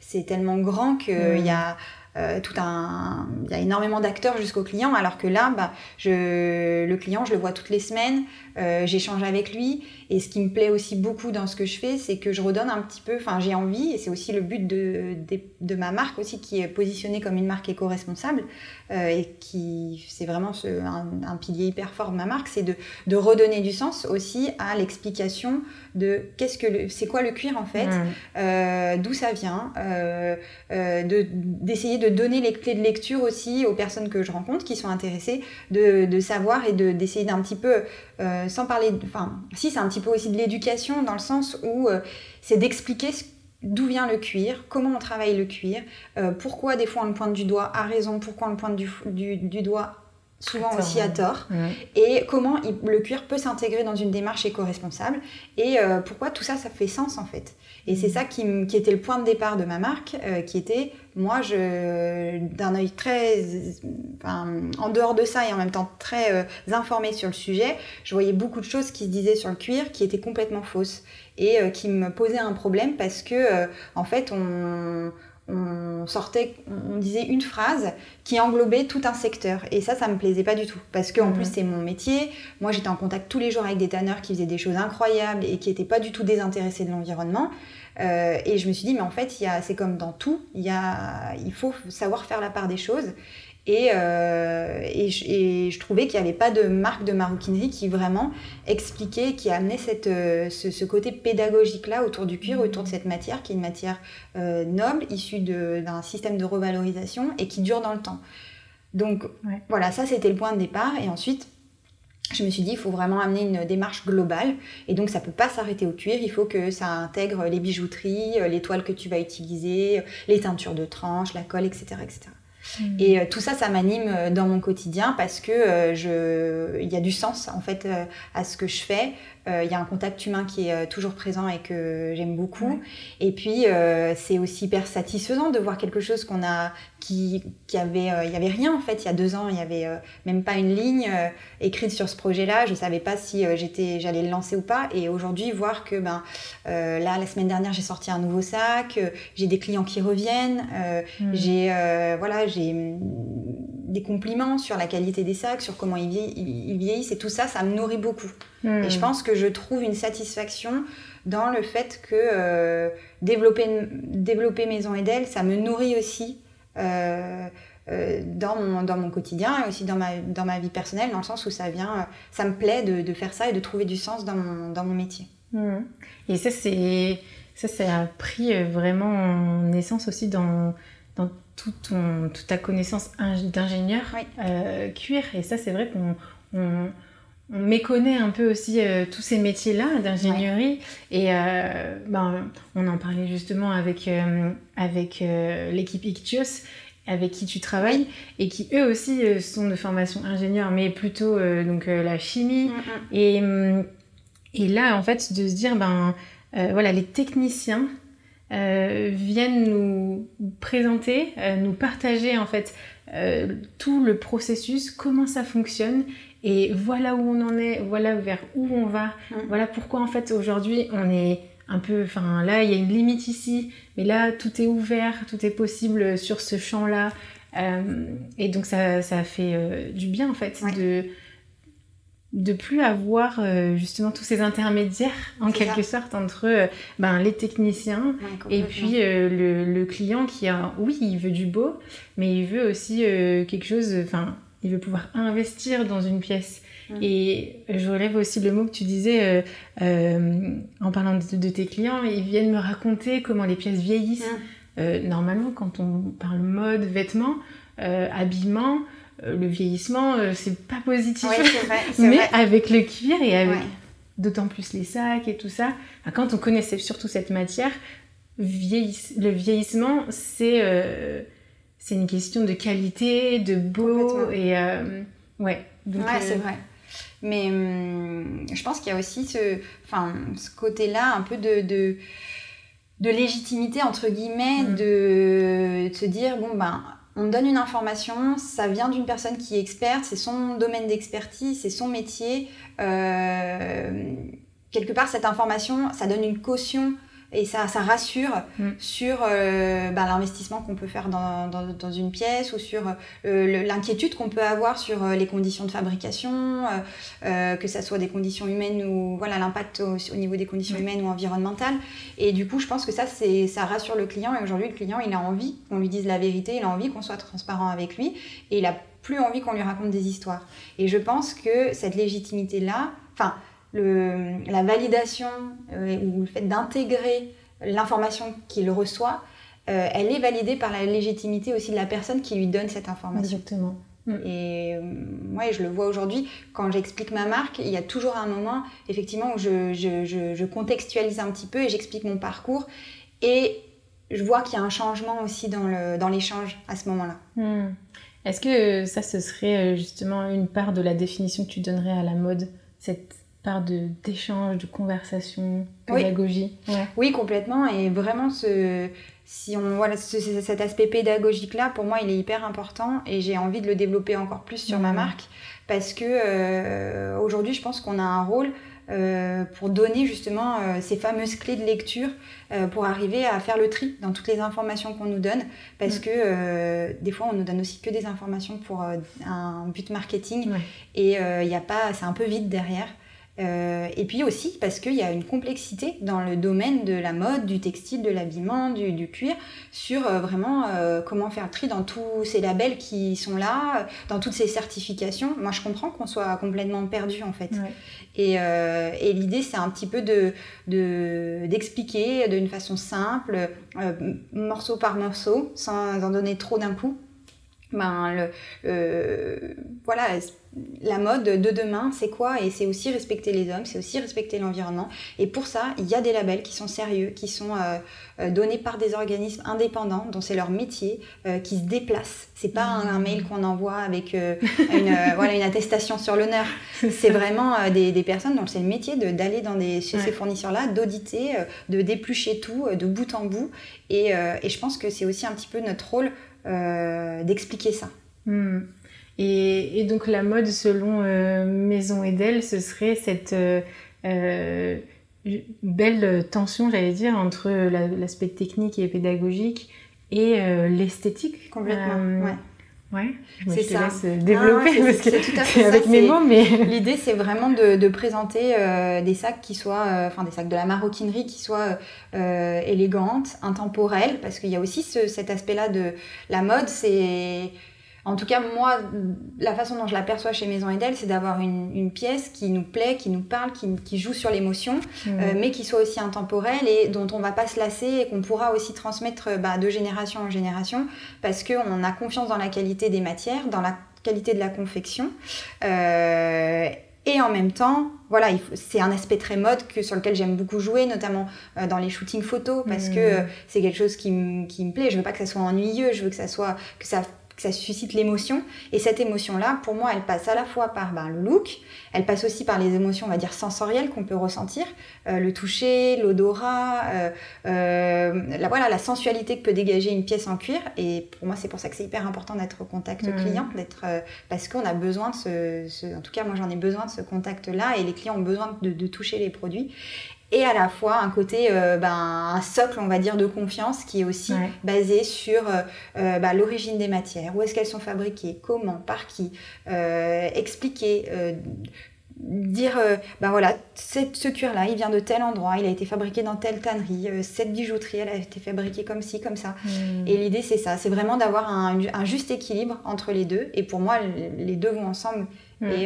c'est tellement grand qu'il y a euh, tout un, il y a énormément d'acteurs jusqu'au client, alors que là, bah, je, le client, je le vois toutes les semaines, euh, j'échange avec lui, et ce qui me plaît aussi beaucoup dans ce que je fais, c'est que je redonne un petit peu, enfin j'ai envie, et c'est aussi le but de, de, ma marque aussi, qui est positionnée comme une marque éco-responsable, euh, et qui c'est vraiment ce, un, pilier hyper fort de ma marque, c'est de, de redonner du sens aussi à l'explication de qu'est-ce que c'est quoi le cuir en fait, mmh. d'où ça vient, d'essayer de de donner les clés de lecture aussi aux personnes que je rencontre qui sont intéressées de, savoir et d'essayer d'un petit peu, euh, sans parler, enfin, si c'est un petit peu aussi de l'éducation dans le sens où euh, c'est d'expliquer d'où vient le cuir, comment on travaille le cuir, euh, pourquoi des fois on le pointe du doigt à raison, pourquoi on le pointe du, du, doigt souvent aussi à tort, et comment le cuir peut s'intégrer dans une démarche éco-responsable, et pourquoi tout ça, ça fait sens en fait. Et c'est ça qui, était le point de départ de ma marque, euh, qui était, moi, je, d'un œil très, en dehors de ça et en même temps très euh, informé sur le sujet, je voyais beaucoup de choses qui se disaient sur le cuir qui étaient complètement fausses et euh, qui me posaient un problème parce que, en fait, on on sortait, on disait une phrase qui englobait tout un secteur. Et ça, ça me plaisait pas du tout. Parce qu'en en plus, c'est mon métier. Moi, j'étais en contact tous les jours avec des tanneurs qui faisaient des choses incroyables et qui n'étaient pas du tout désintéressés de l'environnement. Euh, et je me suis dit, mais en fait, c'est comme dans tout, il, y a, il faut savoir faire la part des choses. Et, euh, et, je, trouvais qu'il n'y avait pas de marque de maroquinerie qui vraiment expliquait, qui amenait cette, euh, ce, côté pédagogique-là autour du cuir, autour de cette matière, qui est une matière euh, noble, issue d'un système de revalorisation et qui dure dans le temps. Donc voilà, ça c'était le point de départ. Et ensuite, je me suis dit, il faut vraiment amener une démarche globale. Et donc, ça ne peut pas s'arrêter au cuir. Il faut que ça intègre les bijouteries, les toiles que tu vas utiliser, les teintures de tranche, la colle, etc. etc. Mmh. Et euh, tout ça, ça m'anime euh, dans mon quotidien parce que euh, je... il y a du sens en fait à ce que je fais. Il y a un contact humain qui est toujours présent et que j'aime beaucoup. Et puis, c'est aussi hyper satisfaisant de voir quelque chose qu'on a qui, qui avait, il y avait rien en fait. Il y a deux ans, il y avait même pas une ligne écrite sur ce projet-là. Je savais pas si j'étais, j'allais le lancer ou pas. Et aujourd'hui, voir que ben là, la semaine dernière, j'ai sorti un nouveau sac. j'ai des clients qui reviennent. Mmh. J'ai voilà, j'ai hum, des, compliments sur la qualité des sacs, sur comment ils, vieillissent, et tout ça, ça me nourrit beaucoup. Hmm. Et je pense que je trouve une satisfaction dans le fait que euh, développer, développer Maison Edel, ça me nourrit aussi euh, euh, dans, mon, dans mon quotidien et aussi dans ma, dans ma vie personnelle, dans le sens où ça vient, ça me plaît de, faire ça et de trouver du sens dans mon, dans mon métier. Hmm. Et ça, c'est ça, ça a pris vraiment naissance aussi dans, dans toute ta connaissance d'ingénieur cuir. Et ça, c'est vrai qu'on on, méconnaît un peu aussi euh, tous ces métiers-là d'ingénierie. Et euh, ben, on en parlait justement avec, avec l'équipe Ictios avec qui tu travailles et qui eux aussi sont de formation ingénieur mais plutôt donc la chimie mm, mm. et, et là en fait de se dire ben voilà les techniciens euh, viennent nous présenter, euh, nous partager en fait euh, tout le processus, comment ça fonctionne et voilà où on en est, voilà vers où on va, mmh. voilà pourquoi en fait aujourd'hui on est un peu, enfin là il y a une limite ici, mais là tout est ouvert, tout est possible sur ce champ-là. et donc ça, ça fait du bien en fait de de plus avoir euh, justement tous ces intermédiaires en quelque sorte entre euh, ben, les techniciens et puis euh, le, client qui a oui il veut du beau mais il veut aussi quelque chose enfin il veut pouvoir investir dans une pièce. Et je relève aussi le mot que tu disais en parlant de, tes clients ils viennent me raconter comment les pièces vieillissent. Normalement quand on parle mode vêtements habillement euh, le vieillissement, euh, c'est pas positif. Mais avec le cuir et avec d'autant plus les sacs et tout ça, quand on connaissait surtout cette matière, le vieillissement, c'est euh, c'est une question de qualité, de beau et ouais. Donc, ouais, c'est vrai. Mais hum, je pense qu'il y a aussi ce, enfin, ce côté-là un peu de, de, de légitimité entre guillemets, mm. de, de, se dire bon ben on donne une information, ça vient d'une personne qui est experte, c'est son domaine d'expertise, c'est son métier. Euh, quelque part, cette information, ça donne une caution et ça, ça rassure mm. sur euh, bah, l'investissement qu'on peut faire dans, dans, une pièce ou sur euh, l'inquiétude qu'on peut avoir sur euh, les conditions de fabrication, que ça soit des conditions humaines ou voilà l'impact au, niveau des conditions mm. humaines ou environnementales. Et du coup, je pense que ça, ça rassure le client. Et aujourd'hui, le client, il a envie qu'on lui dise la vérité, il a envie qu'on soit transparent avec lui et il a plus envie qu'on lui raconte des histoires. Et je pense que cette légitimité-là, enfin, la validation euh, ou le fait d'intégrer l'information qu'il reçoit, euh, elle est validée par la légitimité aussi de la personne qui lui donne cette information. Exactement. Mm. Et euh, moi, je le vois aujourd'hui, quand j'explique ma marque, il y a toujours un moment, effectivement, où je, contextualise un petit peu et j'explique mon parcours. Et je vois qu'il y a un changement aussi dans l'échange dans à ce moment-là. Mm. Est-ce que ça, ce serait justement une part de la définition que tu donnerais à la mode cette de d'échange, de conversation, pédagogie. Oui. oui. complètement. Et vraiment, ce, si on voit cet aspect pédagogique-là, pour moi, il est hyper important et j'ai envie de le développer encore plus sur ma marque parce que euh, aujourd'hui, je pense qu'on a un rôle euh, pour donner justement euh, ces fameuses clés de lecture pour arriver à faire le tri dans toutes les informations qu'on nous donne parce que des fois on nous donne aussi que des informations pour un but marketing et il a pas c'est un peu vide derrière euh, et puis aussi parce qu'il y a une complexité dans le domaine de la mode, du textile, de l'habillement, du, cuir, sur euh, vraiment euh, comment faire le tri dans tous ces labels qui sont là, dans toutes ces certifications. Moi, je comprends qu'on soit complètement perdu en fait. Et, et l'idée, c'est un petit peu de, d'expliquer d'une façon simple, morceau par morceau, sans en donner trop d'un coup, ben, le, voilà, la mode de demain, c'est quoi? Et c'est aussi respecter les hommes, c'est aussi respecter l'environnement. Et pour ça, il y a des labels qui sont sérieux, qui sont euh, euh, donnés par des organismes indépendants, dont c'est leur métier, euh, qui se déplacent. C'est pas un, mail qu'on envoie avec une, voilà, une attestation sur l'honneur. C'est vraiment des, des, personnes dont c'est le métier d'aller dans des, chez ces fournisseurs-là, d'auditer, de déplucher tout de bout en bout. Et, et je pense que c'est aussi un petit peu notre rôle d'expliquer ça. Hmm. Et, donc la mode selon euh, Maison Edel, ce serait cette euh, euh, belle tension, j'allais dire, entre l'aspect technique et pédagogique et l'esthétique. Complètement, ouais. Ouais, me ça. laisse développer parce que tout à fait avec mes mots, mais l'idée c'est vraiment de, présenter des sacs qui soient, enfin des sacs de la maroquinerie qui soient élégantes, intemporelles, parce qu'il y a aussi cet aspect-là de la mode, c'est en tout cas, moi, la façon dont je l'aperçois chez Maison Edel, c'est d'avoir une, pièce qui nous plaît, qui nous parle, qui, joue sur l'émotion, mmh. euh, mais qui soit aussi intemporelle et dont on va pas se lasser et qu'on pourra aussi transmettre bah, de génération en génération parce qu'on a confiance dans la qualité des matières, dans la qualité de la confection. Euh, et en même temps, voilà, c'est un aspect très mode que, sur lequel j'aime beaucoup jouer, notamment euh, dans les shootings photos, parce mmh. que c'est quelque chose qui, me plaît. Je veux pas que ça soit ennuyeux, je veux que ça soit que ça que ça suscite l'émotion. Et cette émotion-là, pour moi, elle passe à la fois par ben, le look, elle passe aussi par les émotions, on va dire, sensorielles qu'on peut ressentir, euh, le toucher, l'odorat, euh, euh, la, voilà, la sensualité que peut dégager une pièce en cuir. Et pour moi, c'est pour ça que c'est hyper important d'être au contact client, d'être, parce qu'on a besoin de ce, En tout cas, moi, j'en ai besoin de ce contact-là et les clients ont besoin de, de toucher les produits et à la fois un côté, euh, ben, un socle, on va dire, de confiance qui est aussi basé sur euh, euh, bah, l'origine des matières, où est-ce qu'elles sont fabriquées, comment, par qui, expliquer, dire, ben voilà, ce cuir-là, il vient de tel endroit, il a été fabriqué dans telle tannerie, cette bijouterie, elle a été fabriquée comme ci, comme ça. Hmm. Et l'idée, c'est ça, c'est vraiment d'avoir un, juste équilibre entre les deux. Et pour moi, les deux vont ensemble. Hmm. Et,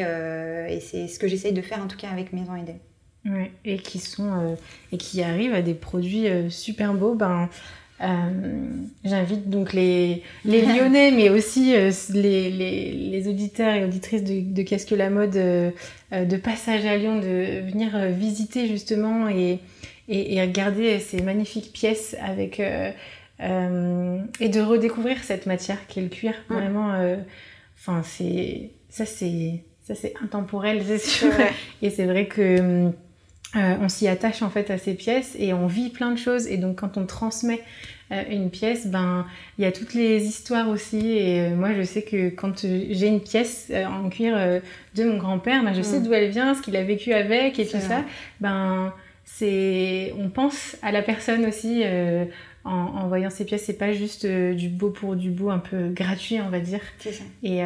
et c'est ce que j'essaye de faire, en tout cas, avec Maison Idée et qui sont euh, et qui arrivent à des produits euh, super beaux. Ben, euh, J'invite donc les, les Lyonnais, mais aussi les, les, les, auditeurs et auditrices de, de Qu'est-ce que la mode de passage à Lyon de venir visiter justement et, et, et, regarder ces magnifiques pièces avec et de redécouvrir cette matière qui est le cuir. Vraiment, enfin c'est ça c'est ça c'est intemporel, c'est sûr. Et c'est vrai que hum, euh, on s'y attache en fait à ces pièces et on vit plein de choses et donc quand on transmet euh, une pièce, ben il y a toutes les histoires aussi et euh, moi je sais que quand j'ai une pièce en cuir de mon grand-père, ben, je sais mm. d'où elle vient, ce qu'il a vécu avec et tout ça, ben c'est on pense à la personne aussi en, voyant ces pièces, c'est pas juste du beau pour du beau un peu gratuit on va dire. Ça. Et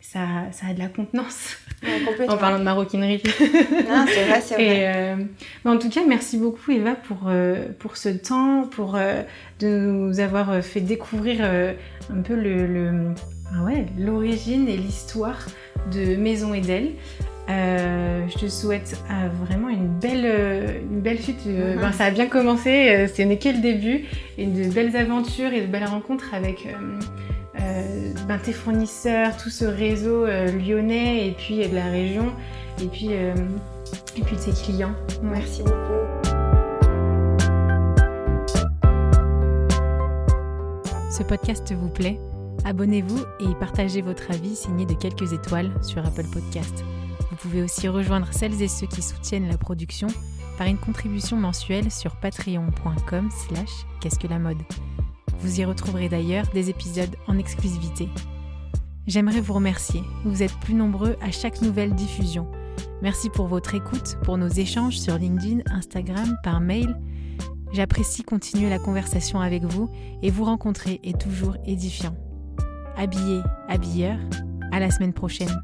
ça, ça a de la contenance. en parlant de maroquinerie. non, c'est vrai, c'est vrai. Euh, en tout cas, merci beaucoup Eva pour, euh, pour ce temps, pour euh, de nous avoir fait découvrir un peu le, le ah ouais, l'origine et l'histoire de Maison Edel. je te souhaite vraiment une belle, une belle suite. Mm-hmm. Ben, ça a bien commencé, ce n'est que le début, et de belles aventures et de belles rencontres avec euh, ben, tes fournisseurs, tout ce réseau euh, lyonnais et puis de la région et puis, euh, et puis de tes clients. Merci beaucoup. Ce podcast vous plaît? Abonnez-vous et partagez votre avis signé de quelques étoiles sur Apple Podcast. Vous pouvez aussi rejoindre celles et ceux qui soutiennent la production par une contribution mensuelle sur patreon.com slash qu'est-ce que la mode. Vous y retrouverez d'ailleurs des épisodes en exclusivité. J'aimerais vous remercier. Vous êtes plus nombreux à chaque nouvelle diffusion. Merci pour votre écoute, pour nos échanges sur LinkedIn, Instagram, par mail. J'apprécie continuer la conversation avec vous et vous rencontrer est toujours édifiant. Habillé, habilleur, à la semaine prochaine.